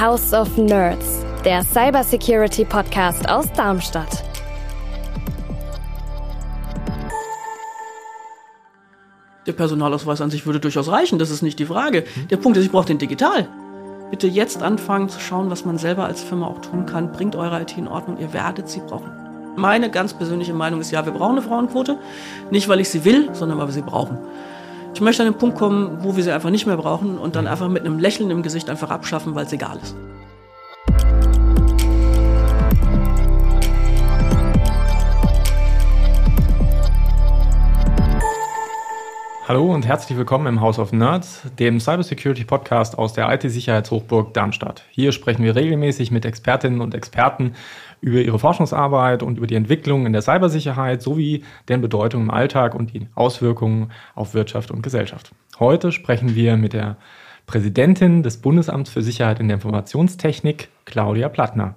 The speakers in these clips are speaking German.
House of Nerds, der Cybersecurity Podcast aus Darmstadt. Der Personalausweis an sich würde durchaus reichen, das ist nicht die Frage. Der Punkt ist, ich brauche den digital. Bitte jetzt anfangen zu schauen, was man selber als Firma auch tun kann. Bringt eure IT in Ordnung, ihr werdet sie brauchen. Meine ganz persönliche Meinung ist, ja, wir brauchen eine Frauenquote. Nicht, weil ich sie will, sondern weil wir sie brauchen. Ich möchte an den Punkt kommen, wo wir sie einfach nicht mehr brauchen und dann einfach mit einem Lächeln im Gesicht einfach abschaffen, weil es egal ist. Hallo und herzlich willkommen im House of Nerds, dem Cybersecurity Podcast aus der IT-Sicherheitshochburg Darmstadt. Hier sprechen wir regelmäßig mit Expertinnen und Experten über ihre Forschungsarbeit und über die Entwicklung in der Cybersicherheit sowie deren Bedeutung im Alltag und die Auswirkungen auf Wirtschaft und Gesellschaft. Heute sprechen wir mit der Präsidentin des Bundesamts für Sicherheit in der Informationstechnik, Claudia Plattner.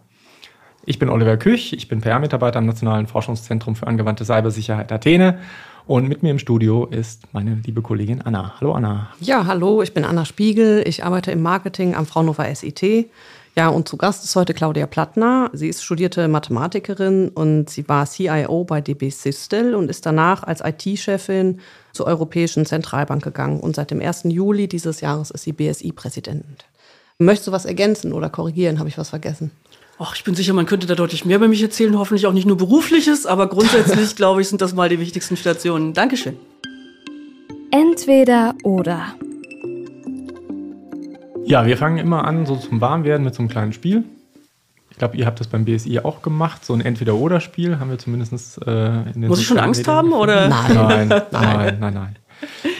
Ich bin Oliver Küch, ich bin PR-Mitarbeiter am Nationalen Forschungszentrum für angewandte Cybersicherheit Athene und mit mir im Studio ist meine liebe Kollegin Anna. Hallo Anna. Ja, hallo, ich bin Anna Spiegel. Ich arbeite im Marketing am Fraunhofer SIT. Ja, und zu Gast ist heute Claudia Plattner. Sie ist studierte Mathematikerin und sie war CIO bei DB Systel und ist danach als IT-Chefin zur Europäischen Zentralbank gegangen. Und seit dem 1. Juli dieses Jahres ist sie BSI-Präsidentin. Möchtest du was ergänzen oder korrigieren? Habe ich was vergessen? Ach, ich bin sicher, man könnte da deutlich mehr über mich erzählen, hoffentlich auch nicht nur berufliches, aber grundsätzlich, glaube ich, sind das mal die wichtigsten Stationen. Dankeschön. Entweder oder. Ja, wir fangen immer an, so zum Warmwerden mit so einem kleinen Spiel. Ich glaube, ihr habt das beim BSI auch gemacht. So ein Entweder-Oder-Spiel haben wir zumindest äh, in den Muss ich schon Angst Medien haben, gefunden. oder? Nein, nein, nein, nein, nein.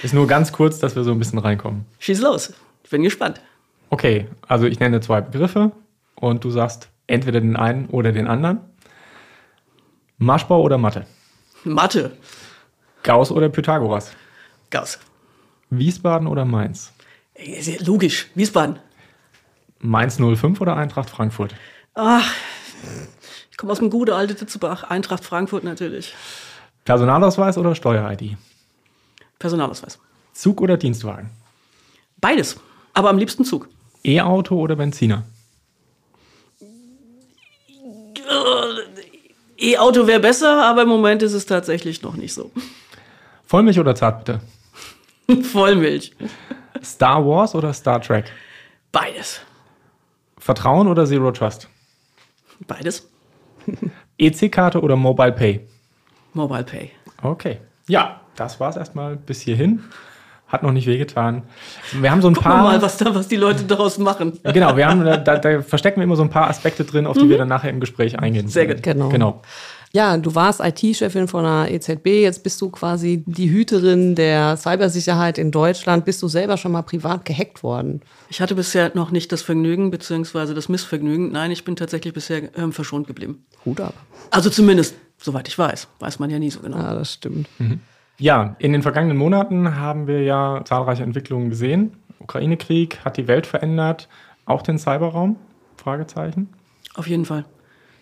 Ist nur ganz kurz, dass wir so ein bisschen reinkommen. Schieß los. Ich bin gespannt. Okay, also ich nenne zwei Begriffe und du sagst entweder den einen oder den anderen. Marschbau oder Mathe? Mathe. Gauss oder Pythagoras? Gauss. Wiesbaden oder Mainz? Sehr logisch. Wiesbaden. Mainz 05 oder Eintracht Frankfurt? Ach, ich komme aus dem gute alte Titzebach. Eintracht Frankfurt natürlich. Personalausweis oder Steuer-ID? Personalausweis. Zug oder Dienstwagen? Beides. Aber am liebsten Zug. E-Auto oder Benziner? E-Auto wäre besser, aber im Moment ist es tatsächlich noch nicht so. Vollmilch oder Zartbitter? Vollmilch. Star Wars oder Star Trek? Beides. Vertrauen oder Zero Trust? Beides. EC-Karte oder Mobile Pay? Mobile Pay. Okay. Ja, das war's erstmal bis hierhin. Hat noch nicht wehgetan. Wir haben so ein Gucken paar. mal, was, da, was die Leute daraus machen. Genau, wir haben, da, da verstecken wir immer so ein paar Aspekte drin, auf die wir dann nachher im Gespräch eingehen. Sehr gut. Genau. Genau. Ja, du warst IT-Chefin von der EZB, jetzt bist du quasi die Hüterin der Cybersicherheit in Deutschland. Bist du selber schon mal privat gehackt worden? Ich hatte bisher noch nicht das Vergnügen beziehungsweise das Missvergnügen. Nein, ich bin tatsächlich bisher ähm, verschont geblieben. Hut ab. Also zumindest, soweit ich weiß. Weiß man ja nie so genau. Ja, das stimmt. Ja, in den vergangenen Monaten haben wir ja zahlreiche Entwicklungen gesehen. Ukraine-Krieg hat die Welt verändert, auch den Cyberraum? Fragezeichen. Auf jeden Fall.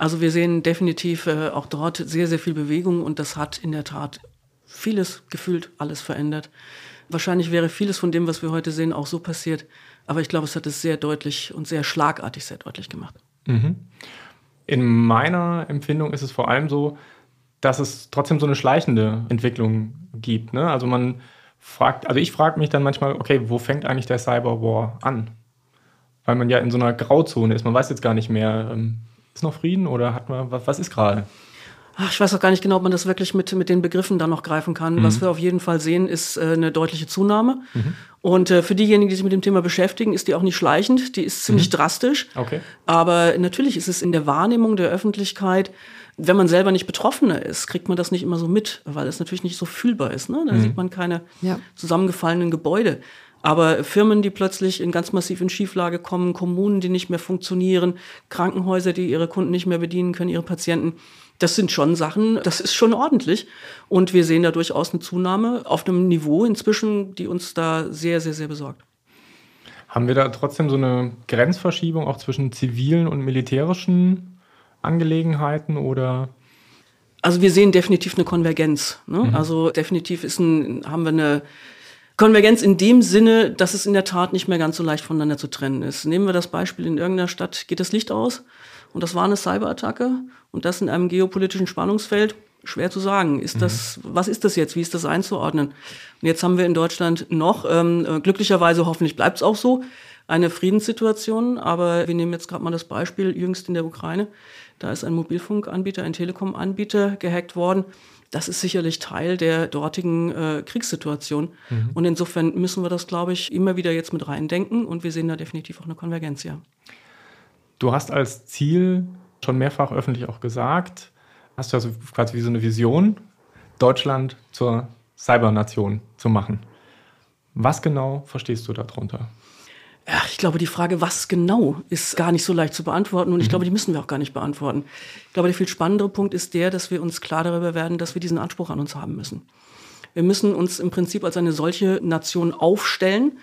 Also wir sehen definitiv äh, auch dort sehr, sehr viel Bewegung und das hat in der Tat vieles gefühlt, alles verändert. Wahrscheinlich wäre vieles von dem, was wir heute sehen, auch so passiert. Aber ich glaube, es hat es sehr deutlich und sehr schlagartig sehr deutlich gemacht. In meiner Empfindung ist es vor allem so, dass es trotzdem so eine schleichende Entwicklung gibt. Ne? Also man fragt, also ich frage mich dann manchmal, okay, wo fängt eigentlich der Cyberwar an? Weil man ja in so einer Grauzone ist. Man weiß jetzt gar nicht mehr, ähm, ist noch Frieden oder hat man, was, was ist gerade? Ach, ich weiß auch gar nicht genau, ob man das wirklich mit, mit den Begriffen da noch greifen kann. Was wir auf jeden Fall sehen, ist äh, eine deutliche Zunahme. Und äh, für diejenigen, die sich mit dem Thema beschäftigen, ist die auch nicht schleichend, die ist ziemlich drastisch. Okay. Aber natürlich ist es in der Wahrnehmung der Öffentlichkeit, wenn man selber nicht Betroffener ist, kriegt man das nicht immer so mit, weil es natürlich nicht so fühlbar ist. Ne? Da sieht man keine Ja. zusammengefallenen Gebäude. Aber Firmen, die plötzlich in ganz massiv in Schieflage kommen, Kommunen, die nicht mehr funktionieren, Krankenhäuser, die ihre Kunden nicht mehr bedienen können, ihre Patienten, das sind schon Sachen, das ist schon ordentlich. Und wir sehen da durchaus eine Zunahme auf einem Niveau inzwischen, die uns da sehr, sehr, sehr besorgt. Haben wir da trotzdem so eine Grenzverschiebung auch zwischen zivilen und militärischen Angelegenheiten oder? Also wir sehen definitiv eine Konvergenz. Ne? Also definitiv ist ein, haben wir eine Konvergenz in dem Sinne, dass es in der Tat nicht mehr ganz so leicht voneinander zu trennen ist. Nehmen wir das Beispiel, in irgendeiner Stadt geht das Licht aus und das war eine Cyberattacke und das in einem geopolitischen Spannungsfeld. Schwer zu sagen. Ist das, mhm. was ist das jetzt? Wie ist das einzuordnen? Und jetzt haben wir in Deutschland noch, ähm, äh, glücklicherweise hoffentlich bleibt es auch so, eine Friedenssituation. Aber wir nehmen jetzt gerade mal das Beispiel jüngst in der Ukraine. Da ist ein Mobilfunkanbieter, ein Telekom-Anbieter gehackt worden. Das ist sicherlich Teil der dortigen äh, Kriegssituation. Mhm. Und insofern müssen wir das, glaube ich, immer wieder jetzt mit reindenken. Und wir sehen da definitiv auch eine Konvergenz, ja. Du hast als Ziel schon mehrfach öffentlich auch gesagt, hast du also quasi wie so eine Vision, Deutschland zur Cybernation zu machen. Was genau verstehst du darunter? Ja, ich glaube, die Frage, was genau, ist gar nicht so leicht zu beantworten und ich mhm. glaube, die müssen wir auch gar nicht beantworten. Ich glaube, der viel spannendere Punkt ist der, dass wir uns klar darüber werden, dass wir diesen Anspruch an uns haben müssen. Wir müssen uns im Prinzip als eine solche Nation aufstellen,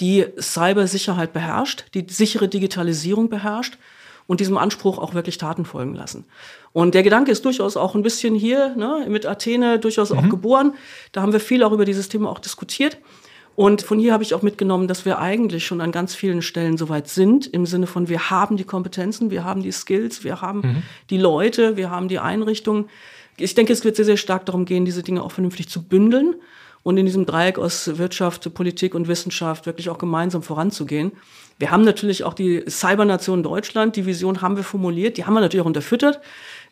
die Cybersicherheit beherrscht, die sichere Digitalisierung beherrscht und diesem Anspruch auch wirklich Taten folgen lassen. Und der Gedanke ist durchaus auch ein bisschen hier ne, mit Athene durchaus mhm. auch geboren. Da haben wir viel auch über dieses Thema auch diskutiert. Und von hier habe ich auch mitgenommen, dass wir eigentlich schon an ganz vielen Stellen soweit sind, im Sinne von, wir haben die Kompetenzen, wir haben die Skills, wir haben mhm. die Leute, wir haben die Einrichtungen. Ich denke, es wird sehr, sehr stark darum gehen, diese Dinge auch vernünftig zu bündeln und in diesem Dreieck aus Wirtschaft, Politik und Wissenschaft wirklich auch gemeinsam voranzugehen. Wir haben natürlich auch die Cybernation Deutschland, die Vision haben wir formuliert, die haben wir natürlich auch unterfüttert.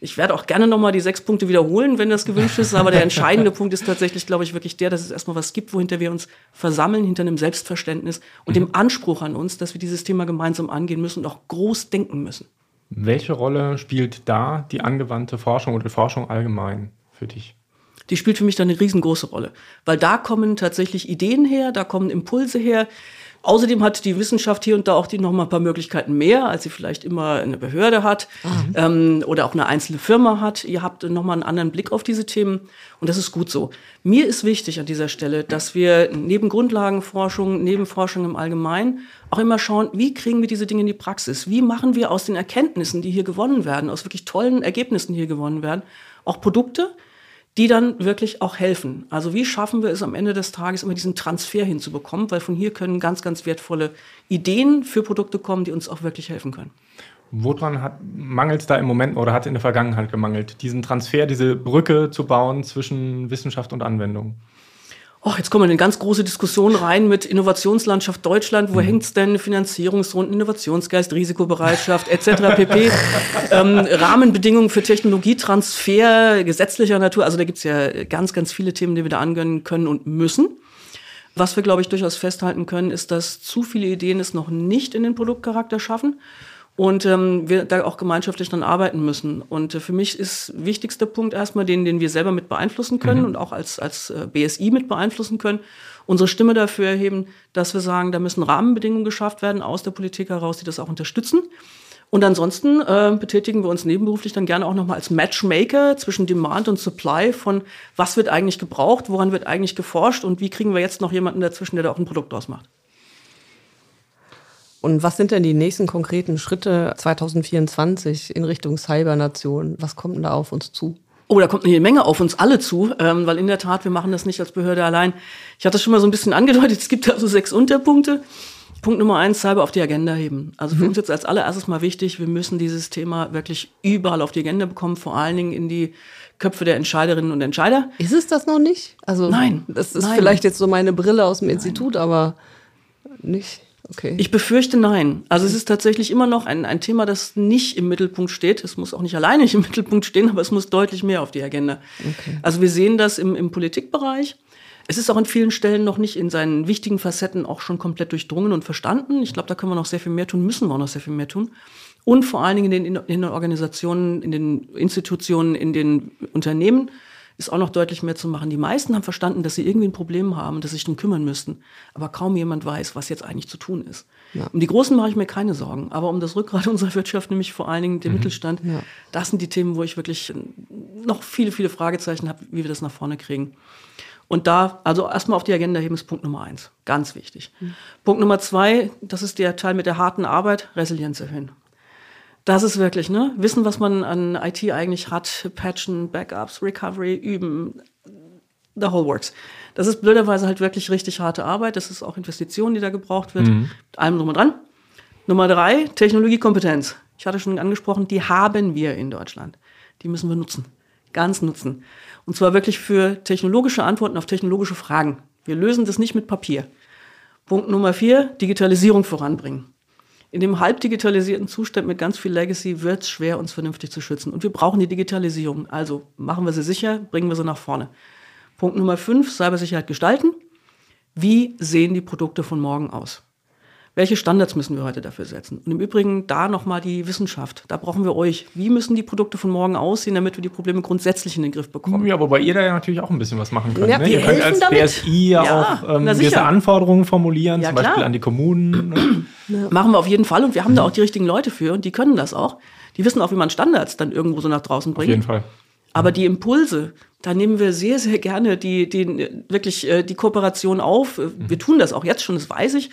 Ich werde auch gerne nochmal die sechs Punkte wiederholen, wenn das gewünscht ist, aber der entscheidende Punkt ist tatsächlich, glaube ich, wirklich der, dass es erstmal was gibt, wohinter wir uns versammeln, hinter einem Selbstverständnis und dem Anspruch an uns, dass wir dieses Thema gemeinsam angehen müssen und auch groß denken müssen. Welche Rolle spielt da die angewandte Forschung oder Forschung allgemein für dich? Die spielt für mich dann eine riesengroße Rolle, weil da kommen tatsächlich Ideen her, da kommen Impulse her, Außerdem hat die Wissenschaft hier und da auch die noch mal ein paar Möglichkeiten mehr, als sie vielleicht immer eine Behörde hat mhm. ähm, oder auch eine einzelne Firma hat. Ihr habt noch mal einen anderen Blick auf diese Themen und das ist gut so. Mir ist wichtig an dieser Stelle, dass wir neben Grundlagenforschung, neben Forschung im Allgemeinen auch immer schauen, wie kriegen wir diese Dinge in die Praxis? Wie machen wir aus den Erkenntnissen, die hier gewonnen werden, aus wirklich tollen Ergebnissen, die hier gewonnen werden, auch Produkte, die dann wirklich auch helfen. Also wie schaffen wir es am Ende des Tages immer diesen Transfer hinzubekommen, weil von hier können ganz, ganz wertvolle Ideen für Produkte kommen, die uns auch wirklich helfen können. Woran mangelt es da im Moment oder hat in der Vergangenheit gemangelt, diesen Transfer, diese Brücke zu bauen zwischen Wissenschaft und Anwendung? Oh, jetzt kommen wir in eine ganz große Diskussion rein mit Innovationslandschaft Deutschland, wo mhm. hängt's denn, Finanzierungsrunden, Innovationsgeist, Risikobereitschaft etc. pp. ähm, Rahmenbedingungen für Technologietransfer gesetzlicher Natur, also da gibt's ja ganz, ganz viele Themen, die wir da angehen können und müssen. Was wir, glaube ich, durchaus festhalten können, ist, dass zu viele Ideen es noch nicht in den Produktcharakter schaffen und ähm, wir da auch gemeinschaftlich dann arbeiten müssen. Und äh, für mich ist wichtigster Punkt erstmal den, den wir selber mit beeinflussen können mhm. und auch als, als äh, BSI mit beeinflussen können, unsere Stimme dafür erheben, dass wir sagen, da müssen Rahmenbedingungen geschafft werden aus der Politik heraus, die das auch unterstützen. Und ansonsten äh, betätigen wir uns nebenberuflich dann gerne auch nochmal als Matchmaker zwischen Demand und Supply von was wird eigentlich gebraucht, woran wird eigentlich geforscht und wie kriegen wir jetzt noch jemanden dazwischen, der da auch ein Produkt ausmacht. Und was sind denn die nächsten konkreten Schritte 2024 in Richtung Cybernation? Was kommt denn da auf uns zu? Oh, da kommt eine Menge auf uns alle zu, ähm, weil in der Tat, wir machen das nicht als Behörde allein. Ich hatte das schon mal so ein bisschen angedeutet, es gibt also sechs Unterpunkte. Punkt Nummer eins, Cyber auf die Agenda heben. Also für mhm. uns jetzt als allererstes mal wichtig, wir müssen dieses Thema wirklich überall auf die Agenda bekommen, vor allen Dingen in die Köpfe der Entscheiderinnen und Entscheider. Ist es das noch nicht? Also nein, das ist nein. vielleicht jetzt so meine Brille aus dem nein. Institut, aber nicht. Okay. Ich befürchte nein. Also es ist tatsächlich immer noch ein, ein Thema, das nicht im Mittelpunkt steht. Es muss auch nicht alleine im Mittelpunkt stehen, aber es muss deutlich mehr auf die Agenda. Okay. Also wir sehen das im, im Politikbereich. Es ist auch an vielen Stellen noch nicht in seinen wichtigen Facetten auch schon komplett durchdrungen und verstanden. Ich glaube, da können wir noch sehr viel mehr tun, müssen wir auch noch sehr viel mehr tun. Und vor allen Dingen in den, in den Organisationen, in den Institutionen, in den Unternehmen ist auch noch deutlich mehr zu machen. Die meisten haben verstanden, dass sie irgendwie ein Problem haben, dass sie sich darum kümmern müssten. Aber kaum jemand weiß, was jetzt eigentlich zu tun ist. Ja. Um die Großen mache ich mir keine Sorgen. Aber um das Rückgrat unserer Wirtschaft, nämlich vor allen Dingen den mhm. Mittelstand, ja. das sind die Themen, wo ich wirklich noch viele, viele Fragezeichen habe, wie wir das nach vorne kriegen. Und da, also erstmal auf die Agenda heben ist Punkt Nummer eins. Ganz wichtig. Mhm. Punkt Nummer zwei, das ist der Teil mit der harten Arbeit, Resilienz erhöhen. Das ist wirklich, ne? Wissen, was man an IT eigentlich hat, patchen, Backups, Recovery, üben. the whole works. Das ist blöderweise halt wirklich richtig harte Arbeit. Das ist auch Investition, die da gebraucht wird. Mhm. Mit allem drum und dran. Nummer drei, Technologiekompetenz. Ich hatte schon angesprochen, die haben wir in Deutschland. Die müssen wir nutzen. Ganz nutzen. Und zwar wirklich für technologische Antworten auf technologische Fragen. Wir lösen das nicht mit Papier. Punkt Nummer vier, Digitalisierung voranbringen. In dem halb digitalisierten Zustand mit ganz viel Legacy wird es schwer, uns vernünftig zu schützen. Und wir brauchen die Digitalisierung. Also machen wir sie sicher, bringen wir sie nach vorne. Punkt Nummer fünf, Cybersicherheit gestalten. Wie sehen die Produkte von morgen aus? Welche Standards müssen wir heute dafür setzen? Und im Übrigen da nochmal die Wissenschaft. Da brauchen wir euch. Wie müssen die Produkte von morgen aussehen, damit wir die Probleme grundsätzlich in den Griff bekommen? Ja, wobei ihr da ja natürlich auch ein bisschen was machen könnt. Ja, ne? wir Ihr könnt als damit. BSI ja, auch ähm, gewisse. Anforderungen formulieren, Ja, zum Beispiel klar. an die Kommunen. ne? Machen wir auf jeden Fall und wir haben da auch die richtigen Leute für und die können das auch. Die wissen auch, wie man Standards dann irgendwo so nach draußen Auf bringt. jeden Fall. Aber die Impulse, da nehmen wir sehr, sehr gerne die, die wirklich äh, die Kooperation auf. Äh, Wir tun das auch jetzt schon, das weiß ich.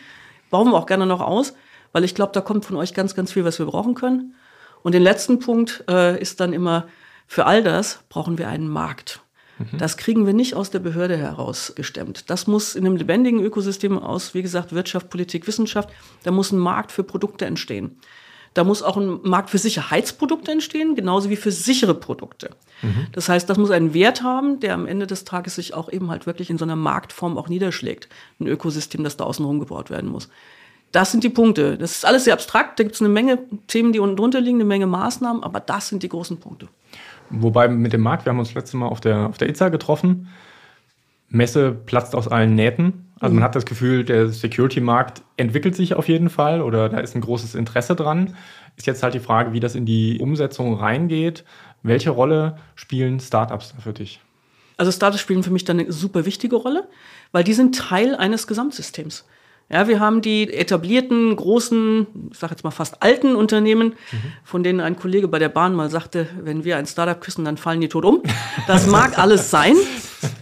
Bauen wir auch gerne noch aus, weil ich glaube, da kommt von euch ganz, ganz viel, was wir brauchen können. Und den letzten Punkt äh, ist dann immer, für all das brauchen wir einen Markt. Das kriegen wir nicht aus der Behörde heraus gestemmt. Das muss in einem lebendigen Ökosystem aus, wie gesagt, Wirtschaft, Politik, Wissenschaft, da muss ein Markt für Produkte entstehen. Da muss auch ein Markt für Sicherheitsprodukte entstehen, genauso wie für sichere Produkte. Das heißt, das muss einen Wert haben, der am Ende des Tages sich auch eben halt wirklich in so einer Marktform auch niederschlägt. Ein Ökosystem, das da außen rum gebaut werden muss. Das sind die Punkte. Das ist alles sehr abstrakt. Da gibt es eine Menge Themen, die unten drunter liegen, eine Menge Maßnahmen, aber das sind die großen Punkte. Wobei mit dem Markt, wir haben uns letztes Mal auf der, auf der ITSA getroffen. Messe platzt aus allen Nähten. Also man hat das Gefühl, der Security-Markt entwickelt sich auf jeden Fall oder da ist ein großes Interesse dran. Ist jetzt halt die Frage, wie das in die Umsetzung reingeht. Welche Rolle spielen Startups da für dich? Also Startups spielen für mich dann eine super wichtige Rolle, weil die sind Teil eines Gesamtsystems. Ja, wir haben die etablierten, großen, ich sage jetzt mal fast alten Unternehmen, von denen ein Kollege bei der Bahn mal sagte, wenn wir ein Startup küssen, dann fallen die tot um. Das mag alles sein,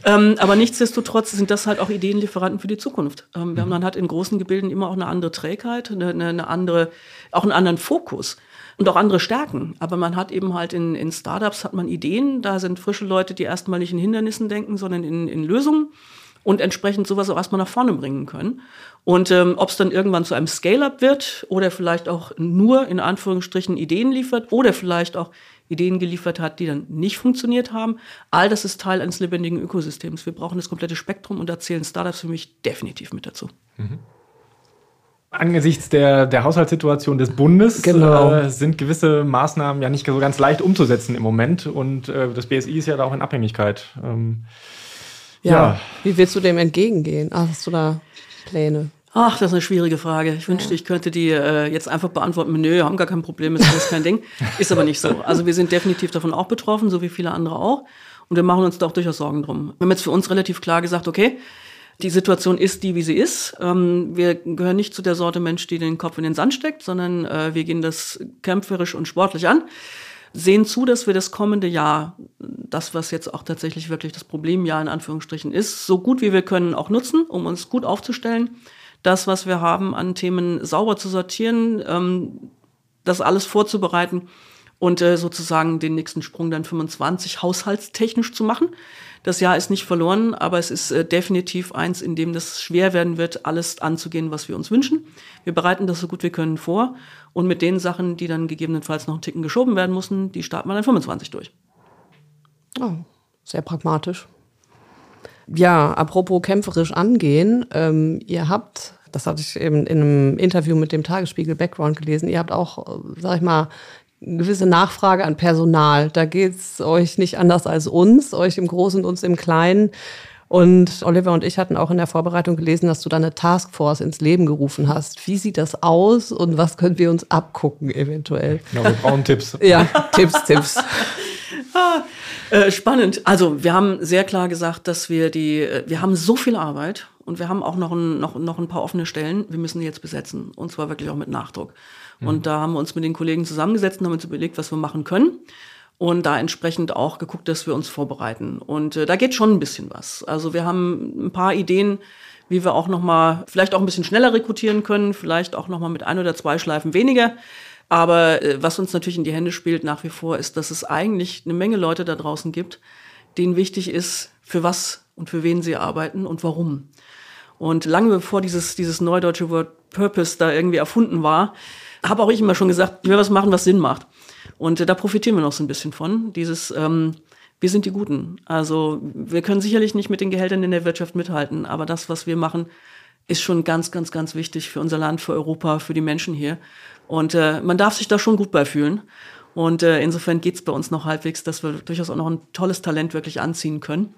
ähm, aber nichtsdestotrotz sind das halt auch Ideenlieferanten für die Zukunft. Ähm, haben dann halt in großen Gebilden immer auch eine andere Trägheit, eine, eine, eine andere, auch einen anderen Fokus und auch andere Stärken. Aber man hat eben halt in, in Startups hat man Ideen, da sind frische Leute, die erstmal nicht in Hindernissen denken, sondern in, in Lösungen und entsprechend sowas auch erstmal nach vorne bringen können. Und ähm, ob es dann irgendwann zu einem Scale-up wird oder vielleicht auch nur in Anführungsstrichen Ideen liefert oder vielleicht auch Ideen geliefert hat, die dann nicht funktioniert haben, all das ist Teil eines lebendigen Ökosystems. Wir brauchen das komplette Spektrum und da zählen Startups für mich definitiv mit dazu. Angesichts der, der Haushaltssituation des Bundes Genau. äh, sind gewisse Maßnahmen ja nicht so ganz leicht umzusetzen im Moment. Und äh, das BSI ist ja da auch in Abhängigkeit. Ähm, Ja. Ja. Wie willst du dem entgegengehen? Ah, Hast du da Pläne? Ach, das ist eine schwierige Frage. Ich wünschte, ich könnte die äh, jetzt einfach beantworten nö, haben gar kein Problem, ist alles kein Ding. Ist aber nicht so. Also wir sind definitiv davon auch betroffen, so wie viele andere auch. Und wir machen uns da auch durchaus Sorgen drum. Wir haben jetzt für uns relativ klar gesagt, okay, die Situation ist die, wie sie ist. Ähm, wir gehören nicht zu der Sorte Mensch, die den Kopf in den Sand steckt, sondern äh, wir gehen das kämpferisch und sportlich an. Sehen zu, dass wir das kommende Jahr, das, was jetzt auch tatsächlich wirklich das Problemjahr in Anführungsstrichen ist, so gut wie wir können auch nutzen, um uns gut aufzustellen. Das, was wir haben an Themen sauber zu sortieren, ähm, das alles vorzubereiten und äh, sozusagen den nächsten Sprung dann 25 haushaltstechnisch zu machen. Das Jahr ist nicht verloren, aber es ist äh, definitiv eins, in dem das schwer werden wird, alles anzugehen, was wir uns wünschen. Wir bereiten das so gut wir können vor und mit den Sachen, die dann gegebenenfalls noch einen Ticken geschoben werden müssen, die starten wir dann 25 durch. Oh, sehr pragmatisch. Ja, apropos kämpferisch angehen, ähm, ihr habt, das hatte ich eben in einem Interview mit dem Tagesspiegel Background gelesen, ihr habt auch, äh, sag ich mal, gewisse Nachfrage an Personal. Da geht's euch nicht anders als uns, euch im Großen und uns im Kleinen. Und Oliver und ich hatten auch in der Vorbereitung gelesen, dass du da eine Taskforce ins Leben gerufen hast. Wie sieht das aus und was können wir uns abgucken eventuell? genau, wir brauchen Tipps. Ja, Tipps, Tipps. Äh, spannend. Also wir haben sehr klar gesagt, dass wir die, äh, wir haben so viel Arbeit und wir haben auch noch ein, noch, noch ein paar offene Stellen. Wir müssen die jetzt besetzen und zwar wirklich auch mit Nachdruck. Und da haben wir uns mit den Kollegen zusammengesetzt und haben uns überlegt, was wir machen können. Und da entsprechend auch geguckt, dass wir uns vorbereiten. Und äh, da geht schon ein bisschen was. Also wir haben ein paar Ideen, wie wir auch noch mal vielleicht auch ein bisschen schneller rekrutieren können, vielleicht auch noch mal mit ein oder zwei Schleifen weniger. Aber äh, was uns natürlich in die Hände spielt nach wie vor, ist, dass es eigentlich eine Menge Leute da draußen gibt, denen wichtig ist, für was und für wen sie arbeiten und warum. Und lange bevor dieses, dieses neudeutsche Wort Purpose da irgendwie erfunden war, habe auch ich immer schon gesagt, will was machen, was Sinn macht. Und äh, da profitieren wir noch so ein bisschen von. Dieses, ähm, wir sind die Guten. Also wir können sicherlich nicht mit den Gehältern in der Wirtschaft mithalten, aber das, was wir machen, ist schon ganz, ganz, ganz wichtig für unser Land, für Europa, für die Menschen hier. Und äh, man darf sich da schon gut bei fühlen. Und äh, insofern geht's bei uns noch halbwegs, dass wir durchaus auch noch ein tolles Talent wirklich anziehen können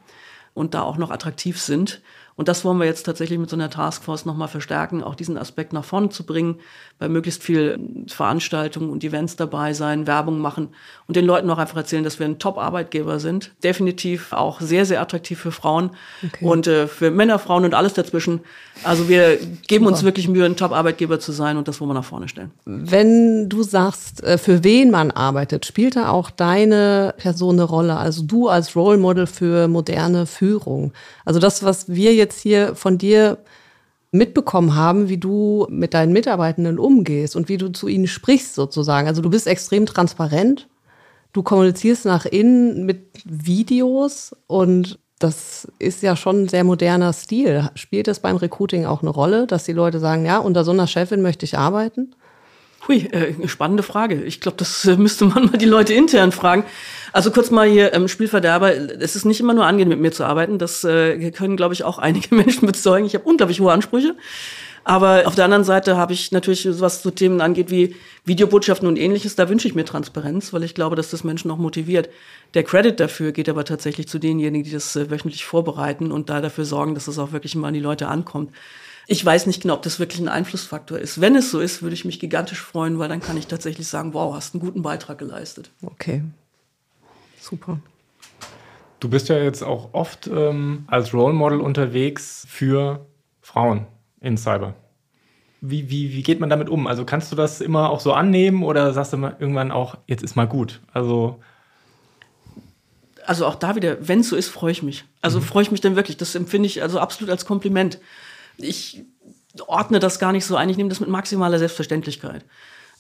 und da auch noch attraktiv sind. Und das wollen wir jetzt tatsächlich mit so einer Taskforce nochmal verstärken, auch diesen Aspekt nach vorne zu bringen, bei möglichst viel Veranstaltungen und Events dabei sein, Werbung machen und den Leuten auch einfach erzählen, dass wir ein Top-Arbeitgeber sind. Definitiv auch sehr, sehr attraktiv für Frauen okay. und äh, für Männer, Frauen und alles dazwischen. Also wir geben uns wirklich Mühe, ein Top-Arbeitgeber zu sein und das wollen wir nach vorne stellen. Wenn du sagst, äh, für wen man arbeitet, spielt da auch deine Person eine Rolle? Also du als Role Model für moderne Führung. Also das, was wir jetzt hier von dir mitbekommen haben, wie du mit deinen Mitarbeitenden umgehst und wie du zu ihnen sprichst sozusagen. Also du bist extrem transparent, du kommunizierst nach innen mit Videos und das ist ja schon ein sehr moderner Stil. Spielt das beim Recruiting auch eine Rolle, dass die Leute sagen, ja, unter so einer Chefin möchte ich arbeiten? Hui, äh, spannende Frage. Ich glaube, das äh, müsste man mal die Leute intern fragen. Also kurz mal hier ähm, Spielverderber. Es ist nicht immer nur angenehm, mit mir zu arbeiten. Das äh, können, glaube ich, auch einige Menschen bezeugen. Ich habe unglaublich hohe Ansprüche. Aber auf der anderen Seite habe ich natürlich, was so Themen angeht wie Videobotschaften und ähnliches, da wünsche ich mir Transparenz, weil ich glaube, dass das Menschen auch motiviert. Der Credit dafür geht aber tatsächlich zu denjenigen, die das äh, wöchentlich vorbereiten und da dafür sorgen, dass es das auch wirklich mal an die Leute ankommt. Ich weiß nicht genau, ob das wirklich ein Einflussfaktor ist. Wenn es so ist, würde ich mich gigantisch freuen, weil dann kann ich tatsächlich sagen, wow, hast einen guten Beitrag geleistet. Okay. Super. Du bist ja jetzt auch oft ähm, als Role Model unterwegs für Frauen in Cyber. Wie, wie, wie geht man damit um? Also kannst du das immer auch so annehmen oder sagst du mal irgendwann auch, jetzt ist mal gut? Also also auch da wieder, wenn es so ist, freue ich mich. Also mhm. freue ich mich dann wirklich. Das empfinde ich also absolut als Kompliment ich ordne das gar nicht so ein, ich nehme das mit maximaler Selbstverständlichkeit.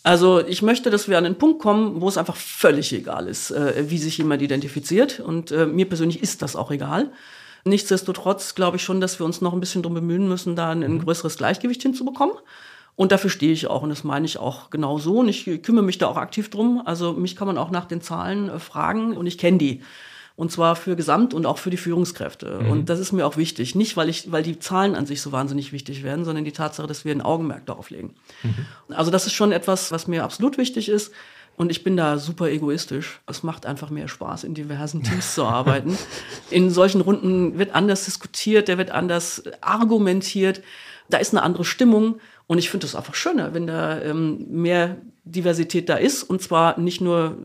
Also ich möchte, dass wir an den Punkt kommen, wo es einfach völlig egal ist, äh, wie sich jemand identifiziert. Und äh, mir persönlich ist das auch egal. Nichtsdestotrotz glaube ich schon, dass wir uns noch ein bisschen darum bemühen müssen, da ein, ein mhm. größeres Gleichgewicht hinzubekommen. Und dafür stehe ich auch und das meine ich auch genau so. Und ich kümmere mich da auch aktiv drum. Also mich kann man auch nach den Zahlen äh, fragen und ich kenne die. Und zwar für Gesamt und auch für die Führungskräfte. Mhm. Und das ist mir auch wichtig. Nicht, weil ich, weil die Zahlen an sich so wahnsinnig wichtig werden, sondern die Tatsache, dass wir ein Augenmerk darauf legen. Mhm. Also das ist schon etwas, was mir absolut wichtig ist. Und ich bin da super egoistisch. Es macht einfach mehr Spaß, in diversen Teams zu arbeiten. In solchen Runden wird anders diskutiert, der wird anders argumentiert. Da ist eine andere Stimmung. Und ich finde es einfach schöner, wenn da ähm, mehr Diversität da ist. Und zwar nicht nur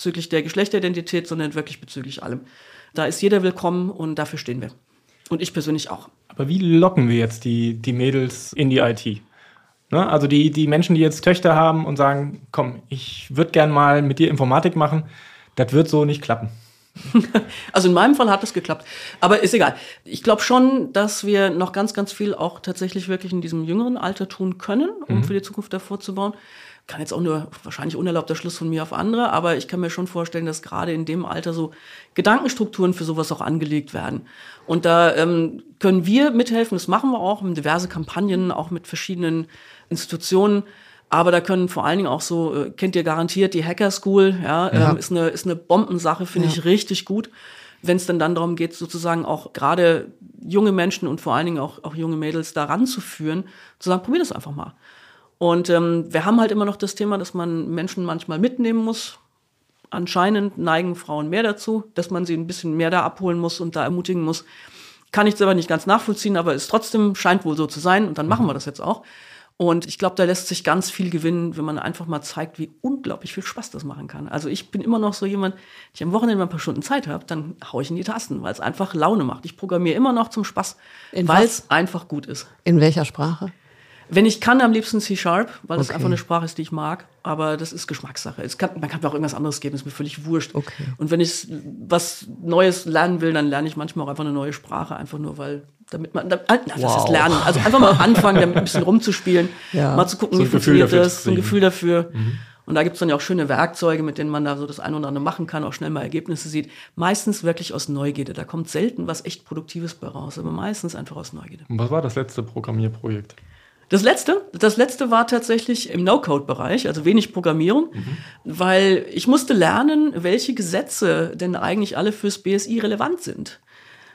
bezüglich der Geschlechteridentität, sondern wirklich bezüglich allem. Da ist jeder willkommen und dafür stehen wir. Und ich persönlich auch. Aber wie locken wir jetzt die, die Mädels in die IT? Ne? Also die, die Menschen, die jetzt Töchter haben und sagen, komm, ich würde gern mal mit dir Informatik machen, das wird so nicht klappen. also in meinem Fall hat es geklappt. Aber ist egal. Ich glaube schon, dass wir noch ganz, ganz viel auch tatsächlich wirklich in diesem jüngeren Alter tun können, um mhm. für die Zukunft davor zu bauen. Kann jetzt auch nur wahrscheinlich unerlaubter Schluss von mir auf andere, aber ich kann mir schon vorstellen, dass gerade in dem Alter so Gedankenstrukturen für sowas auch angelegt werden. Und da ähm, können wir mithelfen, das machen wir auch, mit diverse Kampagnen, auch mit verschiedenen Institutionen. Aber da können vor allen Dingen auch so, äh, kennt ihr garantiert die Hacker School, ja, ja. Ähm, ist eine ist eine Bombensache, finde ja. ich richtig gut. Wenn es dann dann darum geht, sozusagen auch gerade junge Menschen und vor allen Dingen auch, auch junge Mädels daran zu führen, zu sagen, probier das einfach mal. Und ähm, wir haben halt immer noch das Thema, dass man Menschen manchmal mitnehmen muss. Anscheinend neigen Frauen mehr dazu, dass man sie ein bisschen mehr da abholen muss und da ermutigen muss. Kann ich selber nicht ganz nachvollziehen, aber es trotzdem scheint wohl so zu sein und dann machen wir das jetzt auch. Und ich glaube, da lässt sich ganz viel gewinnen, wenn man einfach mal zeigt, wie unglaublich viel Spaß das machen kann. Also ich bin immer noch so jemand, ich am Wochenende mal ein paar Stunden Zeit habe, dann haue ich in die Tasten, weil es einfach Laune macht. Ich programmiere immer noch zum Spaß, weil es einfach gut ist. In welcher Sprache? Wenn ich kann, am liebsten C-Sharp, weil das okay. einfach eine Sprache ist, die ich mag. Aber das ist Geschmackssache. Es kann, man kann mir auch irgendwas anderes geben, ist mir völlig wurscht. Okay. Und wenn ich was Neues lernen will, dann lerne ich manchmal auch einfach eine neue Sprache, einfach nur weil, damit man, na, wow. das ist Lernen. Also einfach mal anfangen, damit ein bisschen rumzuspielen, ja. mal zu gucken, so wie funktioniert das, so ein Gefühl dafür. Mhm. Und da gibt es dann ja auch schöne Werkzeuge, mit denen man da so das ein oder andere machen kann, auch schnell mal Ergebnisse sieht. Meistens wirklich aus Neugierde. Da kommt selten was echt Produktives bei raus, aber meistens einfach aus Neugierde. Und was war das letzte Programmierprojekt? Das letzte, das letzte war tatsächlich im No-Code-Bereich, also wenig Programmierung, mhm. weil ich musste lernen, welche Gesetze denn eigentlich alle fürs BSI relevant sind.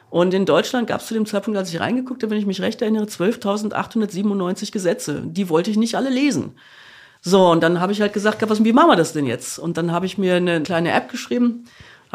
Und in Deutschland gab es zu dem Zeitpunkt, als ich reingeguckt habe, wenn ich mich recht erinnere, 12.897 Gesetze. Die wollte ich nicht alle lesen. So, und dann habe ich halt gesagt, was, wie machen wir das denn jetzt? Und dann habe ich mir eine kleine App geschrieben,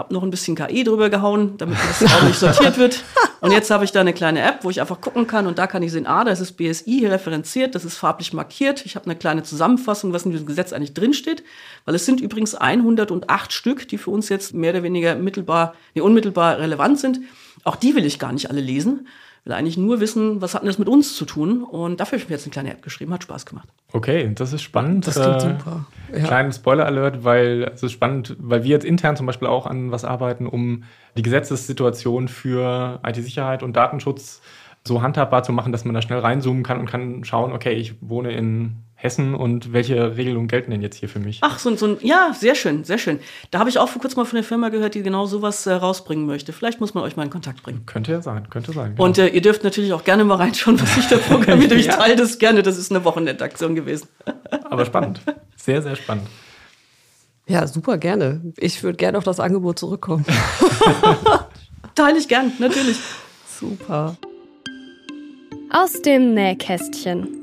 habe noch ein bisschen KI drüber gehauen, damit das auch nicht sortiert wird. Und jetzt habe ich da eine kleine App, wo ich einfach gucken kann und da kann ich sehen, ah, das ist BSI hier referenziert, das ist farblich markiert. Ich habe eine kleine Zusammenfassung, was in diesem Gesetz eigentlich drinsteht, weil es sind übrigens 108 Stück, die für uns jetzt mehr oder weniger mittelbar, nee, unmittelbar relevant sind. Auch die will ich gar nicht alle lesen will eigentlich nur wissen, was hat denn das mit uns zu tun? Und dafür habe ich mir jetzt eine kleine App geschrieben, hat Spaß gemacht. Okay, das ist spannend. Das klingt äh, super. Ja. Kleinen Spoiler-Alert, weil es ist spannend, weil wir jetzt intern zum Beispiel auch an was arbeiten, um die Gesetzessituation für IT-Sicherheit und Datenschutz so handhabbar zu machen, dass man da schnell reinzoomen kann und kann schauen, okay, ich wohne in Hessen und welche Regelungen gelten denn jetzt hier für mich? Ach, so, so ein, ja, sehr schön, sehr schön. Da habe ich auch vor kurzem mal von der Firma gehört, die genau sowas äh, rausbringen möchte. Vielleicht muss man euch mal in Kontakt bringen. Könnte ja sein, könnte sein. Genau. Und äh, ihr dürft natürlich auch gerne mal reinschauen, was ich da programmiert habe. Ich teile das gerne, das ist eine Wochenendaktion gewesen. Aber spannend, sehr, sehr spannend. Ja, super, gerne. Ich würde gerne auf das Angebot zurückkommen. Teile ich gern, natürlich. Super. Aus dem Nähkästchen.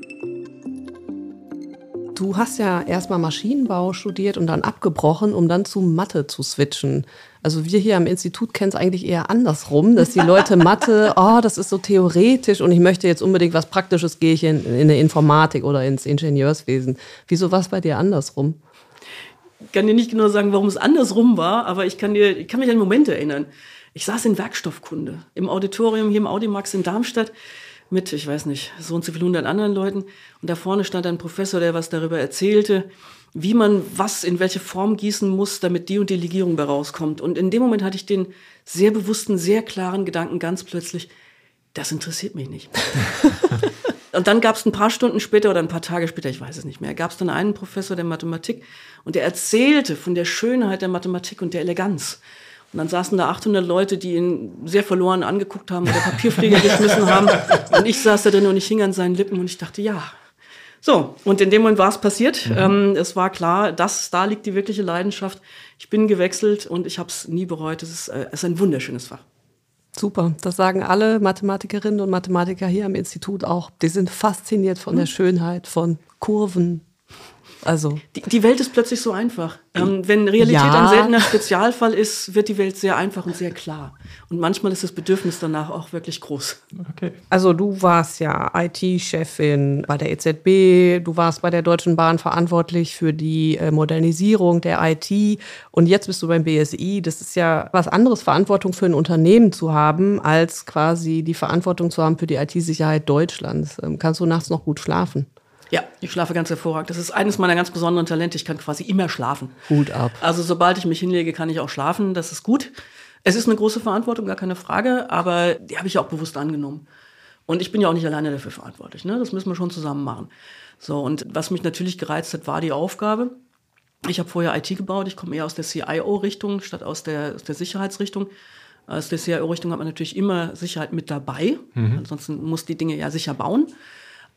Du hast ja erstmal Maschinenbau studiert und dann abgebrochen, um dann zu Mathe zu switchen. Also wir hier am Institut kennen es eigentlich eher andersrum, dass die Leute Mathe, oh, das ist so theoretisch und ich möchte jetzt unbedingt was Praktisches, gehe ich in, in eine Informatik oder ins Ingenieurswesen. Wieso war es bei dir andersrum? Ich kann dir nicht genau sagen, warum es andersrum war, aber ich kann, dir, ich kann mich an Momente erinnern. Ich saß in Werkstoffkunde im Auditorium hier im Audimax in Darmstadt mit, ich weiß nicht, so und so viel hundert anderen Leuten. Und da vorne stand ein Professor, der was darüber erzählte, wie man was in welche Form gießen muss, damit die und die Legierung bei rauskommt. Und in dem Moment hatte ich den sehr bewussten, sehr klaren Gedanken ganz plötzlich, das interessiert mich nicht. und dann gab es ein paar Stunden später oder ein paar Tage später, ich weiß es nicht mehr, gab es dann einen Professor der Mathematik und der erzählte von der Schönheit der Mathematik und der Eleganz. Und dann saßen da 800 Leute, die ihn sehr verloren angeguckt haben oder Papierflieger geschmissen haben. Und ich saß da drin und ich hing an seinen Lippen und ich dachte, ja. So, und in dem Moment war es passiert. Mhm. Ähm, es war klar, dass da liegt die wirkliche Leidenschaft. Ich bin gewechselt und ich habe es nie bereut. Es ist, äh, es ist ein wunderschönes Fach. Super, das sagen alle Mathematikerinnen und Mathematiker hier am Institut auch. Die sind fasziniert von mhm. der Schönheit von Kurven, also die, die Welt ist plötzlich so einfach. Ähm, wenn Realität ja. ein seltener Spezialfall ist, wird die Welt sehr einfach und sehr klar. Und manchmal ist das Bedürfnis danach auch wirklich groß. Okay. Also du warst ja IT-Chefin bei der EZB, du warst bei der Deutschen Bahn verantwortlich für die äh, Modernisierung der IT und jetzt bist du beim BSI. Das ist ja was anderes, Verantwortung für ein Unternehmen zu haben, als quasi die Verantwortung zu haben für die IT-Sicherheit Deutschlands. Ähm, kannst du nachts noch gut schlafen? Ja, ich schlafe ganz hervorragend. Das ist eines meiner ganz besonderen Talente. Ich kann quasi immer schlafen. Hut ab. Also sobald ich mich hinlege, kann ich auch schlafen. Das ist gut. Es ist eine große Verantwortung, gar keine Frage, aber die habe ich ja auch bewusst angenommen. Und ich bin ja auch nicht alleine dafür verantwortlich. Ne? Das müssen wir schon zusammen machen. So, und was mich natürlich gereizt hat, war die Aufgabe. Ich habe vorher IT gebaut. Ich komme eher aus der CIO-Richtung statt aus der, aus der Sicherheitsrichtung. Aus der CIO-Richtung hat man natürlich immer Sicherheit mit dabei. Mhm. Ansonsten muss die Dinge ja sicher bauen.